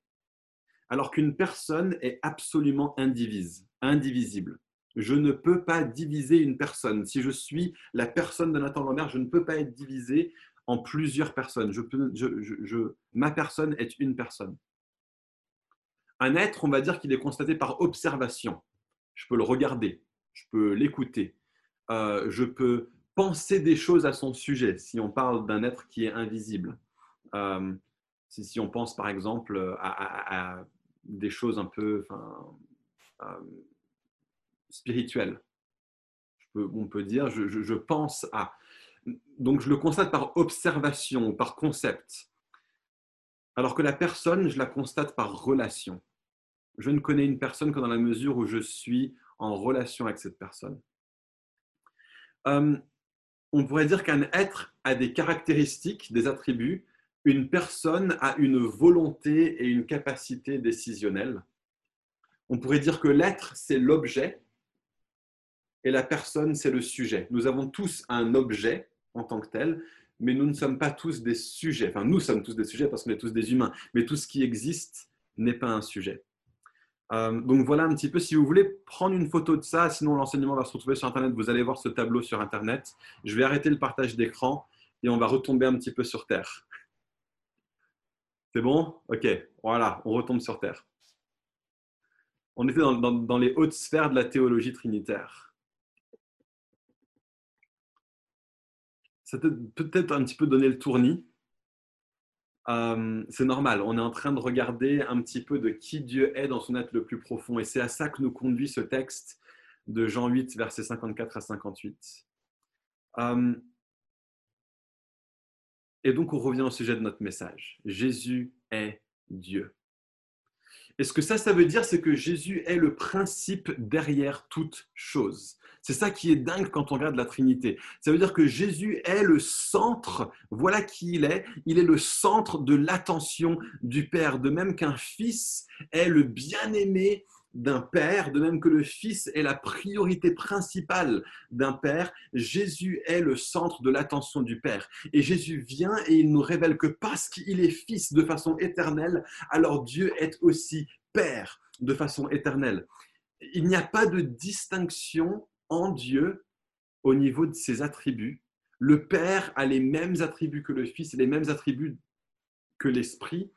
Speaker 2: alors qu'une personne est absolument indivise, indivisible. Je ne peux pas diviser une personne. Si je suis la personne de Nathan Lambert, je ne peux pas être divisé en plusieurs personnes. Je peux, je, je, ma personne est une personne. Un être, on va dire qu'il est constaté par observation. Je peux le regarder, je peux l'écouter, euh, je peux penser des choses à son sujet si on parle d'un être qui est invisible. Euh, si, on pense par exemple à, des choses un peu euh, peux, on peut dire, je, pense à. Donc je le constate par observation, par concept. Alors que la personne, je la constate par relation. Je ne connais une personne que dans la mesure où je suis en relation avec cette personne. Euh, on pourrait dire qu'un être a des caractéristiques, des attributs. Une personne a une volonté et une capacité décisionnelle. On pourrait dire que l'être, c'est l'objet et la personne, c'est le sujet. Nous avons tous un objet en tant que tel, mais nous ne sommes pas tous des sujets. Enfin, nous sommes tous des sujets parce qu'on est tous des humains, mais tout ce qui existe n'est pas un sujet. Euh, donc voilà un petit peu, si vous voulez prendre une photo de ça, sinon l'enseignement va se retrouver sur Internet, vous allez voir ce tableau sur Internet. Je vais arrêter le partage d'écran et on va retomber un petit peu sur Terre. C'est bon? Ok, voilà, on retombe sur Terre. On était dans, dans les hautes sphères de la théologie trinitaire. Ça peut peut-être un petit peu donner le tournis. Euh, c'est normal, on est en train de regarder un petit peu de qui Dieu est dans son être le plus profond. Et c'est à ça que nous conduit ce texte de Jean 8, versets 54 à 58. Euh, et donc on revient au sujet de notre message. Jésus est Dieu. Et ce que ça, ça veut dire, c'est que Jésus est le principe derrière toute chose? C'est ça qui est dingue quand on regarde la Trinité. Ça veut dire que Jésus est le centre, voilà qui il est, il est le centre de l'attention du Père, de même qu'un fils est le bien-aimé d'un père, de même que le Fils est la priorité principale d'un père, Jésus est le centre de l'attention du Père. Et Jésus vient et il nous révèle que parce qu'il est Fils de façon éternelle, alors Dieu est aussi Père de façon éternelle. Il n'y a pas de distinction en Dieu au niveau de ses attributs. Le Père a les mêmes attributs que le Fils et les mêmes attributs que l'Esprit.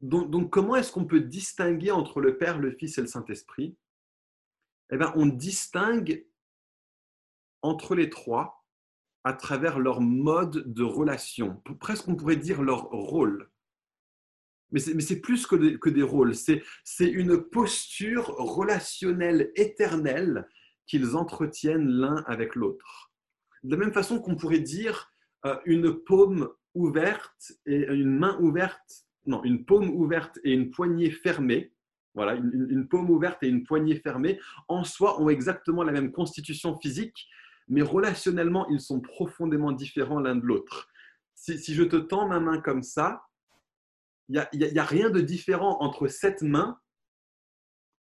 Speaker 2: Donc, comment est-ce qu'on peut distinguer entre le Père, le Fils et le Saint-Esprit? Eh bien, on distingue entre les trois à travers leur mode de relation. Presque on pourrait dire leur rôle. Mais c'est plus que des, que des rôles, c'est une posture relationnelle éternelle qu'ils entretiennent l'un avec l'autre. De la même façon qu'on pourrait dire euh, une paume ouverte et une main ouverte, non, une paume ouverte et une poignée fermée, voilà, une, paume ouverte et une poignée fermée, en soi ont exactement la même constitution physique, mais relationnellement, ils sont profondément différents l'un de l'autre. Si, je te tends ma main comme ça, il n'y a, a, rien de différent entre cette main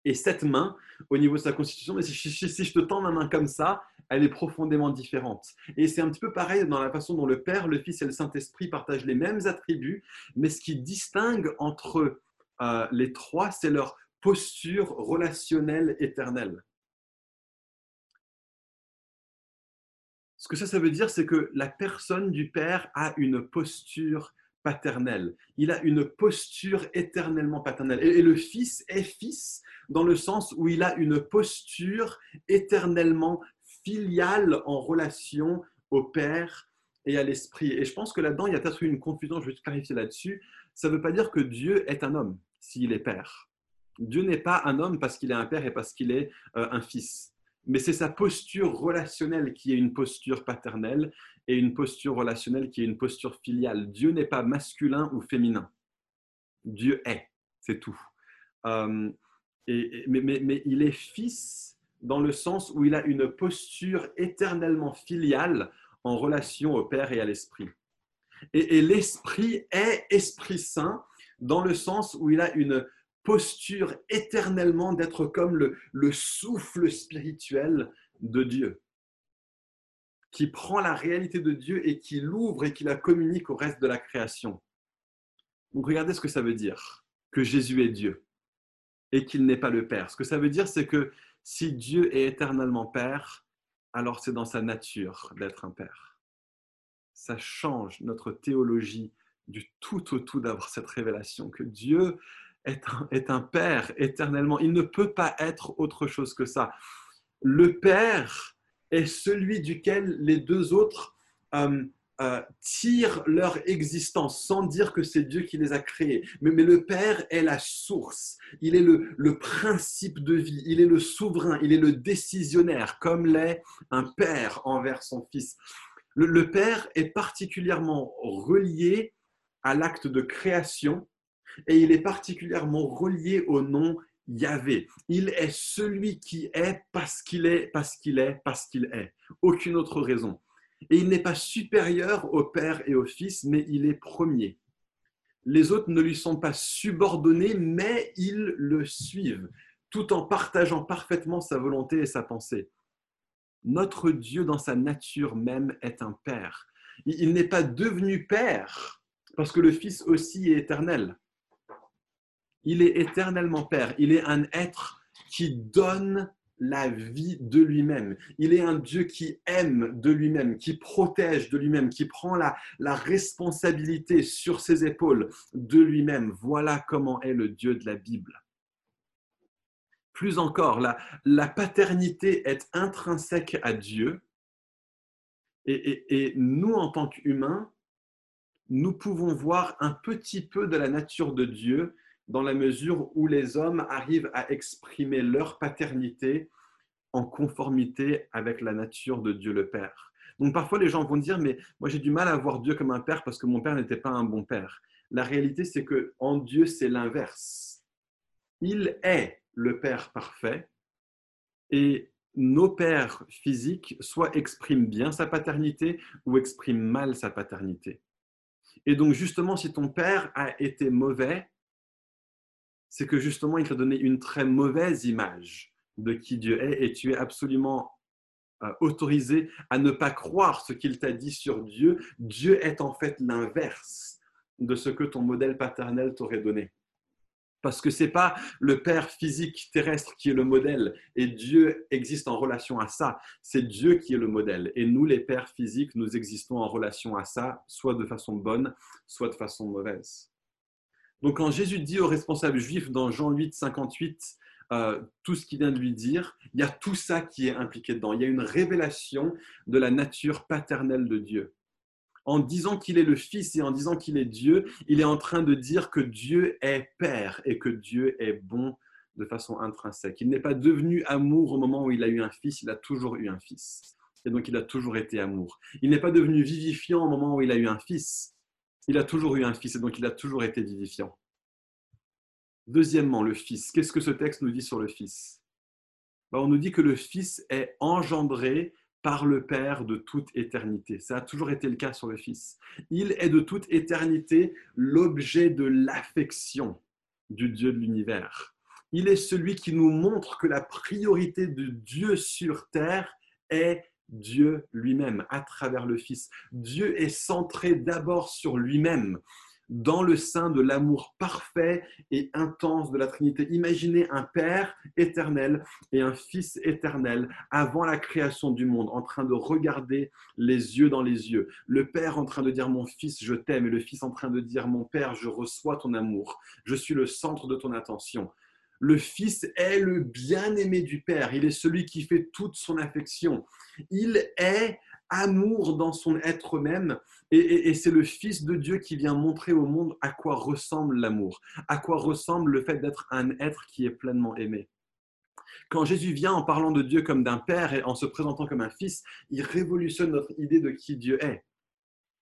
Speaker 2: et cette main au niveau de sa constitution. Mais si, si, je te tends ma main comme ça, elle est profondément différente. Et c'est un petit peu pareil dans la façon dont le Père, le Fils et le Saint-Esprit partagent les mêmes attributs, mais ce qui distingue entre euh, les trois, c'est leur posture relationnelle éternelle. Ce que ça, ça veut dire, c'est que la personne du Père a une posture paternelle. Il a une posture éternellement paternelle. Et, et le Fils est Fils dans le sens où il a une posture éternellement filiale en relation au Père et à l'Esprit. Et je pense que là-dedans, il y a peut-être une confusion, je vais te clarifier là-dessus. Ça ne veut pas dire que Dieu est un homme s'il est Père. Dieu n'est pas un homme parce qu'il est un Père et parce qu'il est euh, un Fils. Mais c'est sa posture relationnelle qui est une posture paternelle et une posture relationnelle qui est une posture filiale. Dieu n'est pas masculin ou féminin. Dieu est, c'est tout. Euh, mais, il est fils dans le sens où il a une posture éternellement filiale en relation au Père et à l'Esprit. Et l'Esprit est Esprit Saint dans le sens où il a une posture éternellement d'être comme le, le souffle spirituel de Dieu, qui prend la réalité de Dieu et qui l'ouvre et qui la communique au reste de la création. Regardez ce que ça veut dire, que Jésus est Dieu et qu'il n'est pas le Père. Ce que ça veut dire, c'est que si Dieu est éternellement Père, alors c'est dans sa nature d'être un Père. ça change notre théologie du tout au tout d'avoir cette révélation que Dieu est un, Père éternellement. Il ne peut pas être autre chose que ça. Le Père est celui duquel les deux autres euh, euh, tirent leur existence sans dire que c'est Dieu qui les a créés. Mais, le Père est la source, il est le, principe de vie, il est le souverain, il est le décisionnaire, comme l'est un Père envers son Fils. Le Père est particulièrement relié à l'acte de création et il est particulièrement relié au nom Yahvé. Il est celui qui est parce qu'il est, parce qu'il est, parce qu'il est. Aucune autre raison. Et il n'est pas supérieur au Père et au Fils, mais il est premier. Les autres ne lui sont pas subordonnés, mais ils le suivent, tout en partageant parfaitement sa volonté et sa pensée. Notre Dieu, dans sa nature même, est un Père. Il n'est pas devenu Père, parce que le Fils aussi est éternel. Il est éternellement Père. Il est un être qui donne la vie de lui-même. Il est un Dieu qui aime de lui-même, qui protège de lui-même, qui prend la, la, responsabilité sur ses épaules de lui-même. Voilà comment est le Dieu de la Bible. Plus encore, la, la paternité est intrinsèque à Dieu. Et, et, et nous, en tant qu'humains, nous pouvons voir un petit peu de la nature de Dieu dans la mesure où les hommes arrivent à exprimer leur paternité en conformité avec la nature de Dieu le Père. Donc parfois les gens vont dire mais moi j'ai du mal à voir Dieu comme un père parce que mon père n'était pas un bon père. La réalité c'est que en Dieu c'est l'inverse. Il est le père parfait et nos pères physiques soit expriment bien sa paternité ou expriment mal sa paternité. Et donc justement si ton père a été mauvais, c'est que justement, il t'a donné une très mauvaise image de qui Dieu est et tu es absolument euh, autorisé à ne pas croire ce qu'il t'a dit sur Dieu. Dieu est en fait l'inverse de ce que ton modèle paternel t'aurait donné. Parce que ce n'est pas le Père physique terrestre qui est le modèle et Dieu existe en relation à ça. C'est Dieu qui est le modèle. Et nous, les pères physiques, nous existons en relation à ça, soit de façon bonne, soit de façon mauvaise. Donc quand Jésus dit aux responsables juifs dans Jean 8, 58, euh, tout ce qu'il vient de lui dire, il y a tout ça qui est impliqué dedans. Il y a une révélation de la nature paternelle de Dieu. En disant qu'il est le Fils et en disant qu'il est Dieu, il est en train de dire que Dieu est Père et que Dieu est bon de façon intrinsèque. Il n'est pas devenu amour au moment où il a eu un fils, il a toujours eu un fils. Et donc il a toujours été amour. Il n'est pas devenu vivifiant au moment où il a eu un fils, il a toujours eu un fils et donc il a toujours été vivifiant. Deuxièmement, le fils. Qu'est-ce que ce texte nous dit sur le fils? Ben, On nous dit que le fils est engendré par le Père de toute éternité. Ça a toujours été le cas sur le Fils. Il est de toute éternité l'objet de l'affection du Dieu de l'univers. Il est celui qui nous montre que la priorité de Dieu sur terre est Dieu lui-même à travers le Fils. Dieu est centré d'abord sur lui-même dans le sein de l'amour parfait et intense de la Trinité. Imaginez un Père éternel et un Fils éternel avant la création du monde, en train de regarder les yeux dans les yeux. Le Père en train de dire mon Fils, je t'aime, et le Fils en train de dire mon Père, je reçois ton amour, je suis le centre de ton attention. Le Fils est le bien-aimé du Père. Il est celui qui fait toute son affection. Il est amour dans son être même. Et, c'est le Fils de Dieu qui vient montrer au monde à quoi ressemble l'amour, à quoi ressemble le fait d'être un être qui est pleinement aimé. Quand Jésus vient en parlant de Dieu comme d'un Père et en se présentant comme un Fils, il révolutionne notre idée de qui Dieu est.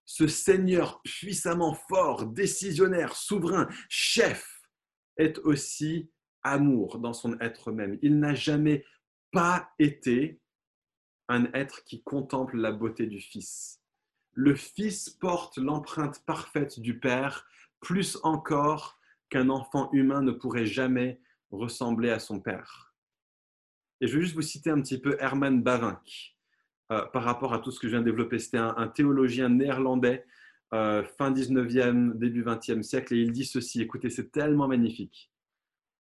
Speaker 2: Ce Seigneur puissamment fort, décisionnaire, souverain, chef, est aussi amour dans son être même. Il n'a jamais pas été un être qui contemple la beauté du Fils. Le Fils porte l'empreinte parfaite du Père, plus encore qu'un enfant humain ne pourrait jamais ressembler à son Père. Et je vais juste vous citer un petit peu Herman Bavinck euh, par rapport à tout ce que je viens de développer. C'était un, théologien néerlandais, euh, fin 19e, début 20e siècle, et il dit ceci, écoutez, c'est tellement magnifique.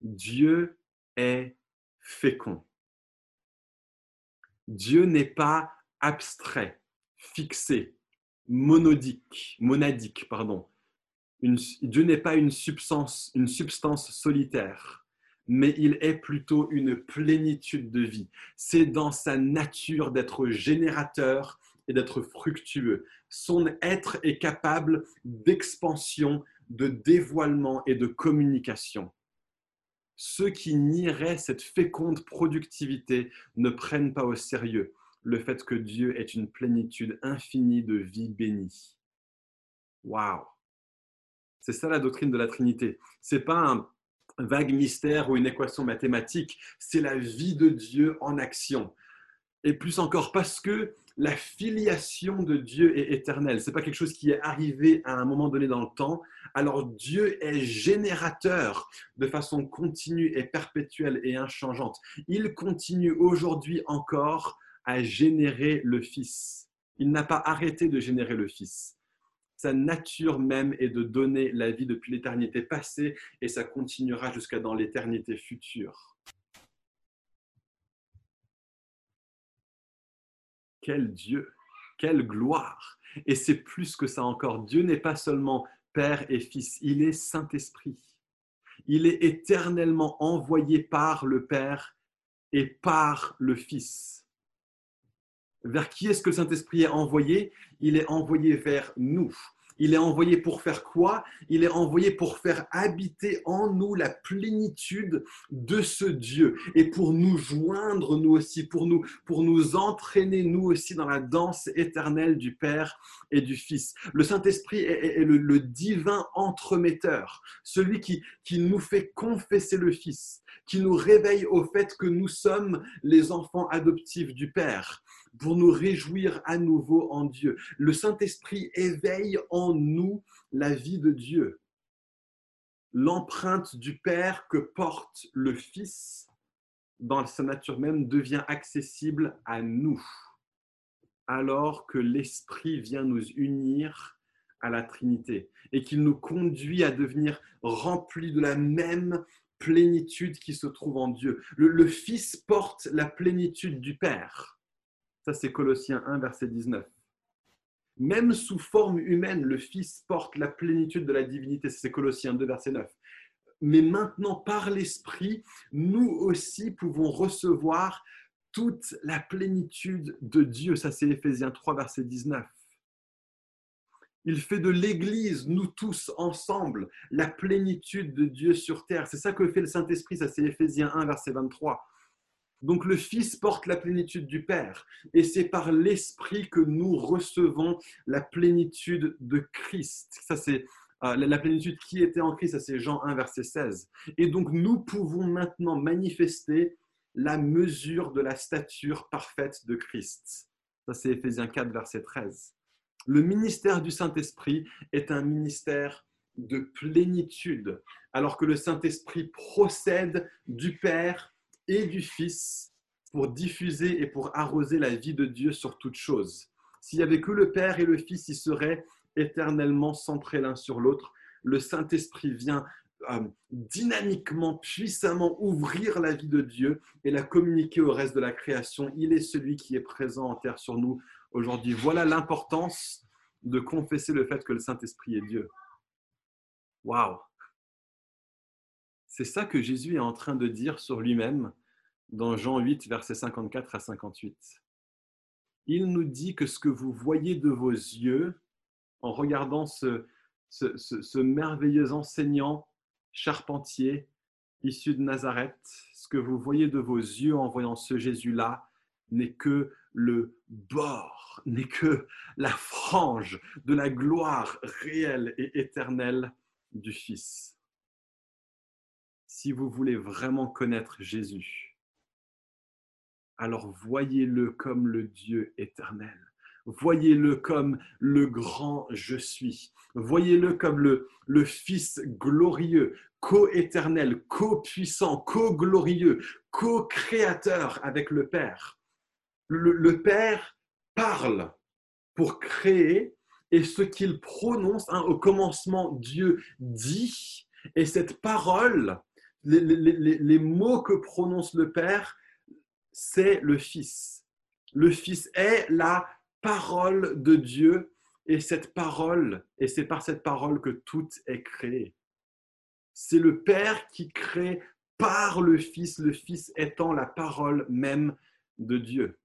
Speaker 2: Dieu est fécond. Dieu n'est pas abstrait, fixé, monodique, monadique, pardon. Dieu n'est pas une substance, une substance solitaire, mais il est plutôt une plénitude de vie. C'est dans sa nature d'être générateur et d'être fructueux. Son être est capable d'expansion, de dévoilement et de communication. Ceux qui nieraient cette féconde productivité ne prennent pas au sérieux le fait que Dieu est une plénitude infinie de vie bénie. Waouh! C'est ça la doctrine de la Trinité. C'est pas un vague mystère ou une équation mathématique, c'est la vie de Dieu en action. Et plus encore parce que la filiation de Dieu est éternelle. C'est pas quelque chose qui est arrivé à un moment donné dans le temps. Alors Dieu est générateur de façon continue et perpétuelle et inchangeante. Il continue aujourd'hui encore à générer le Fils. Il n'a pas arrêté de générer le Fils. Sa nature même est de donner la vie depuis l'éternité passée et ça continuera jusqu'à dans l'éternité future. Quel Dieu, quelle gloire. Et c'est plus que ça encore. Dieu n'est pas seulement Père et Fils, il est Saint-Esprit. Il est éternellement envoyé par le Père et par le Fils. Vers qui est-ce que le Saint-Esprit est envoyé? Il est envoyé vers nous. Il est envoyé pour faire quoi? Il est envoyé pour faire habiter en nous la plénitude de ce Dieu et pour nous joindre nous aussi, pour nous, entraîner nous aussi dans la danse éternelle du Père et du Fils. Le Saint-Esprit est, le, divin entremetteur, celui qui nous fait confesser le Fils, qui nous réveille au fait que nous sommes les enfants adoptifs du Père pour nous réjouir à nouveau en Dieu. Le Saint-Esprit éveille en nous la vie de Dieu. L'empreinte du Père que porte le Fils dans sa nature même devient accessible à nous, alors que l'Esprit vient nous unir à la Trinité et qu'il nous conduit à devenir remplis de la même plénitude qui se trouve en Dieu. Le, Fils porte la plénitude du Père. Ça, c'est Colossiens 1, verset 19. Même sous forme humaine, le Fils porte la plénitude de la divinité. C'est Colossiens 2, verset 9. Mais maintenant, par l'Esprit, nous aussi pouvons recevoir toute la plénitude de Dieu. Ça, c'est Éphésiens 3, verset 19. Il fait de l'Église, nous tous ensemble, la plénitude de Dieu sur terre. C'est ça que fait le Saint-Esprit. Ça, c'est Éphésiens 1, verset 23. Donc le Fils porte la plénitude du Père et c'est par l'Esprit que nous recevons la plénitude de Christ. Ça c'est euh, la plénitude qui était en Christ, ça c'est Jean 1 verset 16. Et donc nous pouvons maintenant manifester la mesure de la stature parfaite de Christ. Ça c'est Éphésiens 4 verset 13. Le ministère du Saint-Esprit est un ministère de plénitude, alors que le Saint-Esprit procède du Père et du Fils pour diffuser et pour arroser la vie de Dieu sur toute chose. S'il n'y avait que le Père et le Fils, ils seraient éternellement centrés l'un sur l'autre. Le Saint-Esprit vient euh, dynamiquement, puissamment ouvrir la vie de Dieu et la communiquer au reste de la création. Il est celui qui est présent en terre sur nous aujourd'hui. Voilà l'importance de confesser le fait que le Saint-Esprit est Dieu. Waouh c'est ça que Jésus est en train de dire sur lui-même dans Jean 8, versets 54 à 58. Il nous dit que ce que vous voyez de vos yeux en regardant ce, merveilleux enseignant charpentier issu de Nazareth, ce que vous voyez de vos yeux en voyant ce Jésus-là n'est que le bord, n'est que la frange de la gloire réelle et éternelle du Fils si vous voulez vraiment connaître Jésus, alors voyez-le comme le Dieu éternel. Voyez-le comme le grand je suis. Voyez-le comme le, le Fils glorieux, co-éternel, co-puissant, co-glorieux, co-créateur avec le Père. Le, Père parle pour créer et ce qu'il prononce, hein, au commencement, Dieu dit, et cette parole, les, les, les, mots que prononce le Père, c'est le Fils. Le Fils est la parole de Dieu Et cette parole, et c'est par cette parole que tout est créé. C'est le Père qui crée par le Fils, le Fils étant la parole même de Dieu.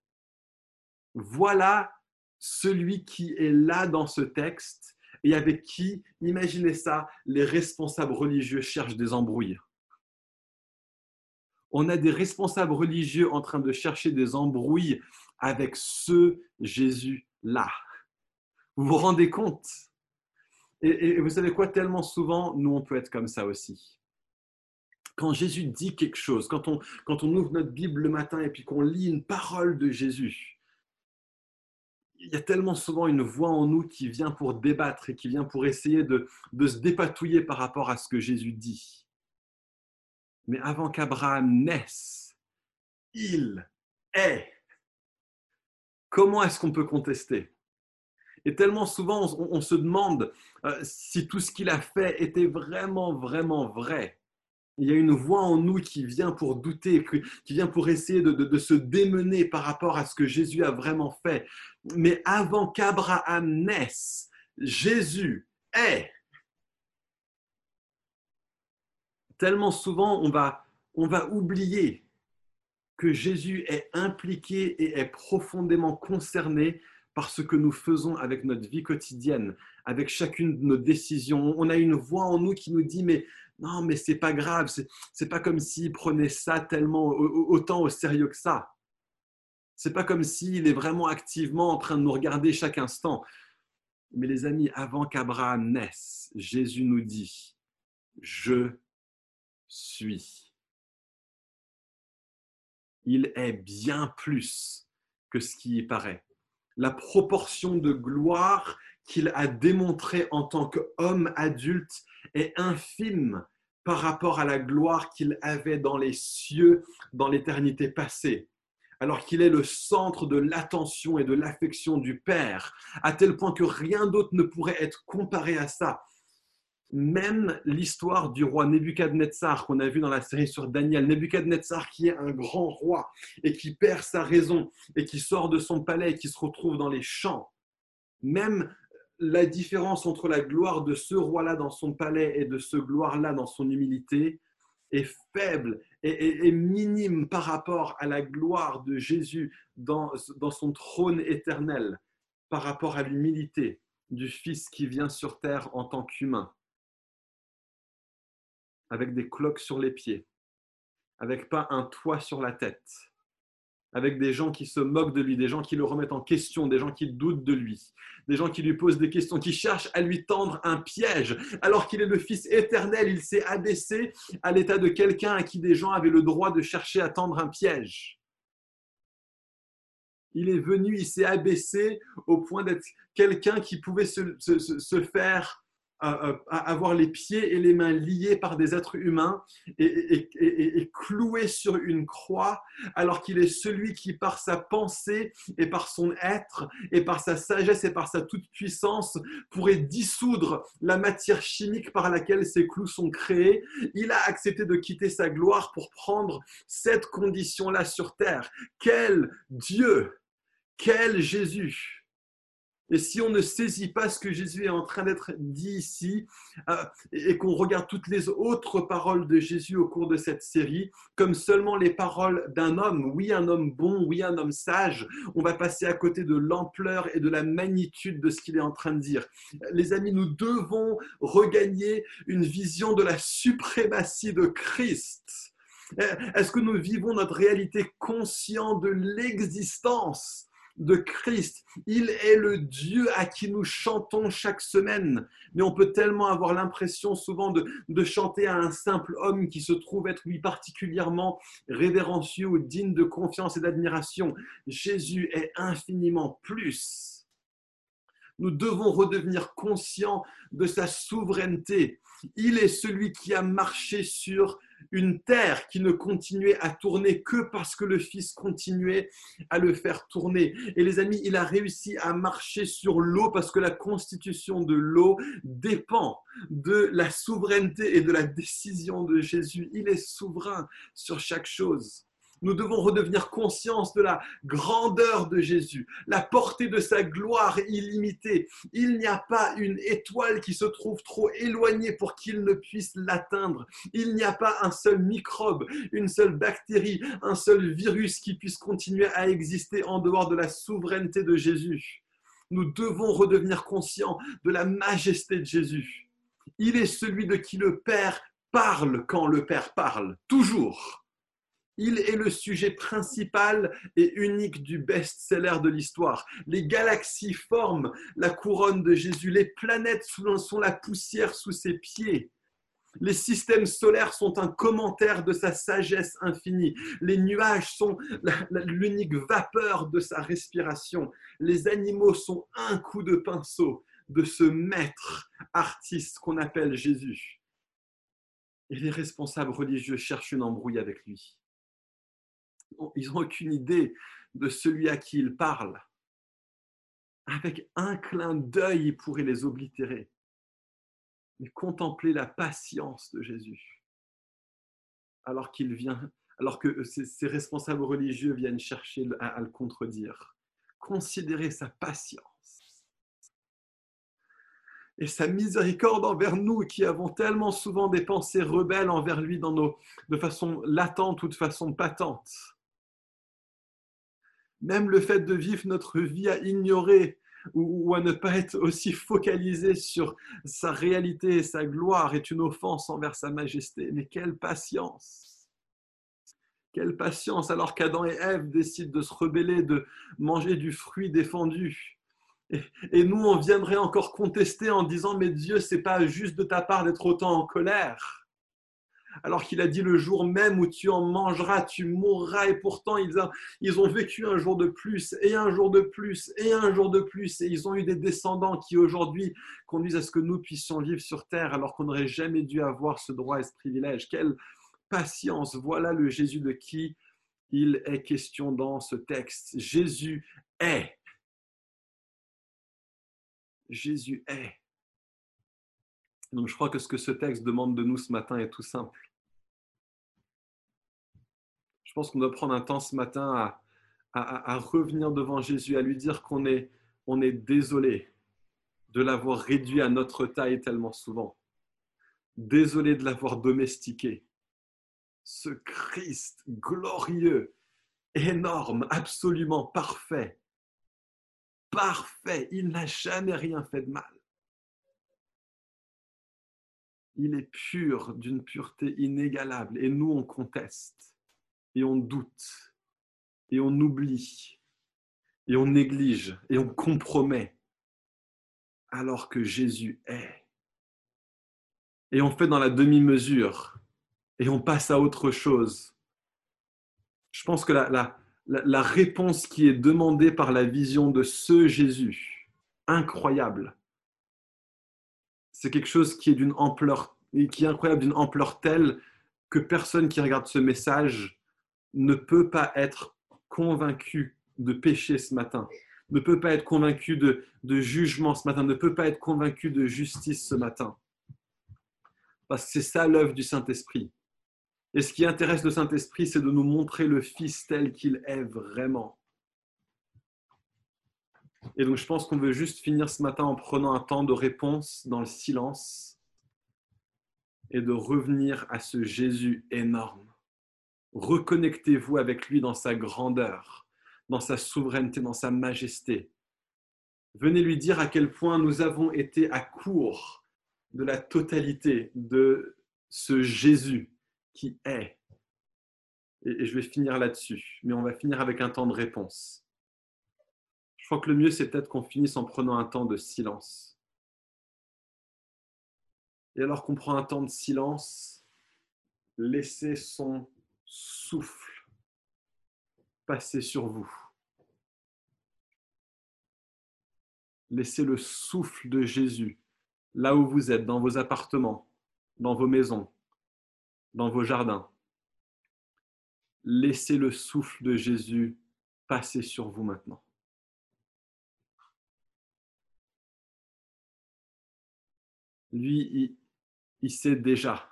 Speaker 2: Voilà celui qui est là dans ce texte et avec qui, imaginez ça, les responsables religieux cherchent des embrouilles. On a des responsables religieux en train de chercher des embrouilles avec ce Jésus-là. Vous vous rendez compte? Et, vous savez quoi, tellement souvent, nous, on peut être comme ça aussi. Quand Jésus dit quelque chose, quand on, quand on ouvre notre Bible le matin et puis qu'on lit une parole de Jésus, il y a tellement souvent une voix en nous qui vient pour débattre et qui vient pour essayer de, se dépatouiller par rapport à ce que Jésus dit. Mais avant qu'Abraham naisse, il est. Comment est-ce qu'on peut contester? Et tellement souvent, on, se demande euh, si tout ce qu'il a fait était vraiment, vraiment vrai. Il y a une voix en nous qui vient pour douter, qui vient pour essayer de, se démener par rapport à ce que Jésus a vraiment fait. Mais avant qu'Abraham naisse, Jésus est. Tellement souvent, on va, on va oublier que Jésus est impliqué et est profondément concerné par ce que nous faisons avec notre vie quotidienne, avec chacune de nos décisions. On a une voix en nous qui nous dit mais non, mais c'est pas grave, c'est pas comme s'il prenait ça tellement autant au sérieux que ça. C'est pas comme s'il est vraiment activement en train de nous regarder chaque instant. Mais les amis, avant qu'Abraham naisse, Jésus nous dit Je suis. Il est bien plus que ce qui y paraît la proportion de gloire qu'il a démontré en tant qu'homme adulte est infime par rapport à la gloire qu'il avait dans les cieux dans l'éternité passée, alors qu'il est le centre de l'attention et de l'affection du Père, à tel point que rien d'autre ne pourrait être comparé à ça. Même l'histoire du roi Nebuchadnezzar qu'on a vu dans la série sur Daniel, Nebuchadnezzar qui est un grand roi et qui perd sa raison et qui sort de son palais et qui se retrouve dans les champs, même la différence entre la gloire de ce roi-là dans son palais et de ce gloire-là dans son humilité est faible et, minime par rapport à la gloire de Jésus dans, dans son trône éternel, par rapport à l'humilité du Fils qui vient sur terre en tant qu'humain avec des cloques sur les pieds, avec pas un toit sur la tête, avec des gens qui se moquent de lui, des gens qui le remettent en question, des gens qui doutent de lui, des gens qui lui posent des questions, qui cherchent à lui tendre un piège. Alors qu'il est le Fils éternel, il s'est abaissé à l'état de quelqu'un à qui des gens avaient le droit de chercher à tendre un piège. Il est venu, il s'est abaissé au point d'être quelqu'un qui pouvait se, faire avoir les pieds et les mains liés par des êtres humains et, et, sur une croix, alors qu'il est celui qui, par sa pensée et par son être et par sa sagesse et par sa toute-puissance, pourrait dissoudre la matière chimique par laquelle ces clous sont créés. Il a accepté de quitter sa gloire pour prendre cette condition-là sur terre. Quel Dieu! Quel Jésus! Et si on ne saisit pas ce que Jésus est en train d'être dit ici, euh, et qu'on regarde toutes les autres paroles de Jésus au cours de cette série, comme seulement les paroles d'un homme, oui un homme bon, oui un homme sage, on va passer à côté de l'ampleur et de la magnitude de ce qu'il est en train de dire. Les amis, nous devons regagner une vision de la suprématie de Christ. Est-ce que nous vivons notre réalité conscient de l'existence de Christ. Il est le Dieu à qui nous chantons chaque semaine. Mais on peut tellement avoir l'impression souvent de, chanter à un simple homme qui se trouve être lui particulièrement révérencieux ou digne de confiance et d'admiration. Jésus est infiniment plus. Nous devons redevenir conscients de sa souveraineté. Il est celui qui a marché sur une terre qui ne continuait à tourner que parce que le Fils continuait à le faire tourner. Et les amis, il a réussi à marcher sur l'eau parce que la constitution de l'eau dépend de la souveraineté et de la décision de Jésus. Il est souverain sur chaque chose. Nous devons redevenir conscience de la grandeur de Jésus, la portée de sa gloire illimitée. Il n'y a pas une étoile qui se trouve trop éloignée pour qu'il ne puisse l'atteindre. Il n'y a pas un seul microbe, une seule bactérie, un seul virus qui puisse continuer à exister en dehors de la souveraineté de Jésus. Nous devons redevenir conscients de la majesté de Jésus. Il est celui de qui le Père parle quand le Père parle, toujours. Il est le sujet principal et unique du best-seller de l'histoire. Les galaxies forment la couronne de Jésus. Les planètes sont la poussière sous ses pieds. Les systèmes solaires sont un commentaire de sa sagesse infinie. Les nuages sont l'unique vapeur de sa respiration. Les animaux sont un coup de pinceau de ce maître artiste qu'on appelle Jésus. Et les responsables religieux cherchent une embrouille avec lui ils n'ont aucune idée de celui à qui ils parlent. Avec un clin d'œil, ils pourraient les oblitérer. Mais contempler la patience de Jésus, alors qu'il vient, alors que ses, responsables religieux viennent chercher à le contredire. Considérer sa patience et sa miséricorde envers nous qui avons tellement souvent des pensées rebelles envers lui de façon latente ou de façon patente. Même le fait de vivre notre vie à ignorer ou, à ne pas être aussi focalisé sur sa réalité et sa gloire est une offense envers sa majesté. Mais quelle patience Quelle patience alors qu'Adam et Ève décident de se rebeller, de manger du fruit défendu. Et, nous, on viendrait encore contester en disant, mais Dieu, c'est pas juste de ta part d'être autant en colère alors qu'il a dit le jour même où tu en mangeras, tu mourras. Et pourtant, ils, ont vécu un jour de plus, et un jour de plus, et un jour de plus. Et ils ont eu des descendants qui aujourd'hui conduisent à ce que nous puissions vivre sur terre alors qu'on n'aurait jamais dû avoir ce droit et ce privilège. Quelle patience. Voilà le Jésus de qui il est question dans ce texte. Jésus est. Jésus est. Donc je crois que ce que ce texte demande de nous ce matin est tout simple. Pense qu'on doit prendre un temps ce matin à, revenir devant Jésus, à lui dire qu'on est, est désolé de l'avoir réduit à notre taille tellement souvent. Désolé de l'avoir domestiqué. Ce Christ glorieux, énorme, absolument parfait. Parfait, il n'a jamais rien fait de mal il est pur d'une pureté inégalable. Et nous, on conteste, et on doute, et on oublie, et on néglige, et on compromet, alors que Jésus est. Et on fait dans la demi-mesure, et on passe à autre chose. Je pense que la, la, la réponse qui est demandée par la vision de ce Jésus, incroyable, c'est quelque chose qui est d'une ampleur et qui est incroyable, d'une ampleur telle que personne qui regarde ce message ne peut pas être convaincu de péché ce matin, ne peut pas être convaincu de, jugement ce matin, ne peut pas être convaincu de justice ce matin. Parce que c'est ça l'œuvre du Saint-Esprit. Et ce qui intéresse le Saint-Esprit, c'est de nous montrer le Fils tel qu'il est vraiment. Et donc, je pense qu'on veut juste finir ce matin en prenant un temps de réponse dans le silence et de revenir à ce Jésus énorme. Reconnectez-vous avec lui dans sa grandeur, dans sa souveraineté, dans sa majesté. Venez lui dire à quel point nous avons été à court de la totalité de ce Jésus qui est. Et je vais finir là-dessus, mais on va finir avec un temps de réponse. Je crois que le mieux, c'est peut-être qu'on finisse en prenant un temps de silence. Et alors qu'on prend un temps de silence, laissez son souffle passer sur vous. Laissez le souffle de Jésus là où vous êtes, dans vos appartements, dans vos maisons, dans vos jardins. Laissez le souffle de Jésus passer sur vous maintenant. lui, il, sait déjà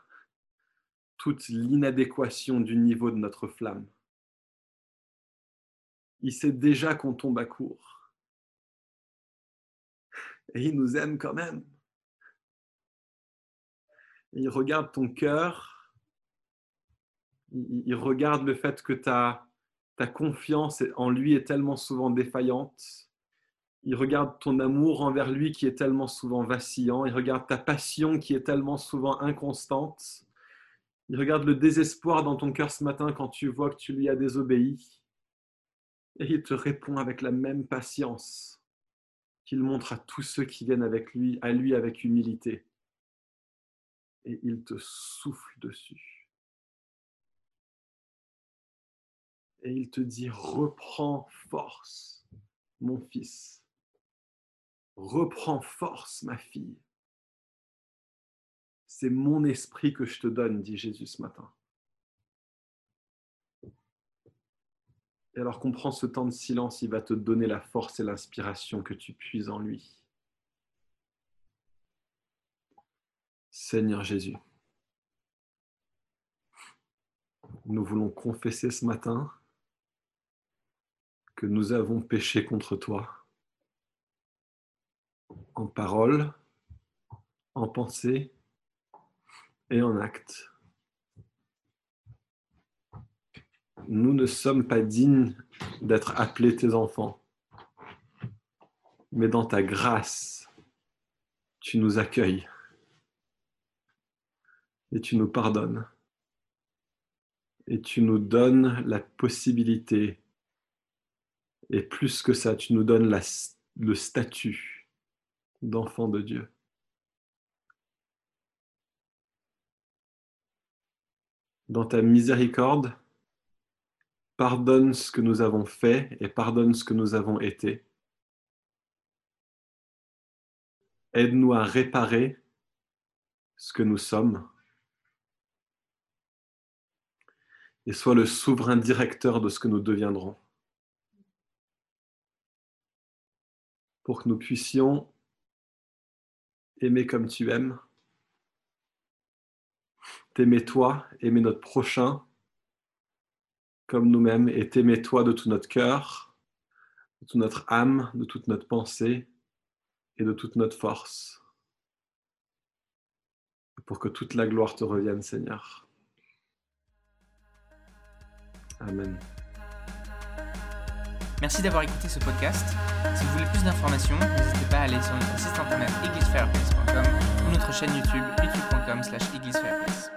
Speaker 2: l'inadéquation du niveau de notre flamme. il sait déjà qu'on tombe à court. Et il nous aime quand même. il regarde ton cœur, il, regarde le fait que ta, ta confiance en lui est tellement souvent défaillante. Il regarde ton amour envers lui qui est tellement souvent vacillant. Il regarde ta passion qui est tellement souvent inconstante. Il regarde le désespoir dans ton cœur ce matin quand tu vois que tu lui as désobéi. Et il te répond avec la même patience qu'il montre à tous ceux qui viennent avec lui, à lui avec humilité. Et il te souffle dessus. Et il te dit, reprends force, mon fils. Reprends force, ma fille. C'est mon esprit que je te donne, dit Jésus ce matin. Et alors qu'on prend ce temps de silence, il va te donner la force et l'inspiration que tu puises en lui. Seigneur Jésus, nous voulons confesser ce matin que nous avons péché contre toi, en parole, en pensée et en acte. nous ne sommes pas dignes d'être appelés tes enfants. Mais dans ta grâce, tu nous accueilles et tu nous pardonnes. Et tu nous donnes la possibilité, et plus que ça, tu nous donnes le statut d'enfant de Dieu. Dans ta miséricorde, Pardonne ce que nous avons fait et pardonne ce que nous avons été. Aide-nous à réparer ce que nous sommes. Et sois le souverain directeur de ce que nous deviendrons. Pour que nous puissions aimer comme tu aimes, t'aimer toi, aimer notre prochain, comme nous-mêmes et t'aimer toi de tout notre cœur, de toute notre âme, de toute notre pensée et de toute notre force. Pour que toute la gloire te revienne, Seigneur. Amen.
Speaker 1: Merci d'avoir écouté ce podcast. Si vous voulez plus d'informations, n'hésitez pas à aller sur notre site internet églisefireplace.com ou notre chaîne YouTube youtube.com slash.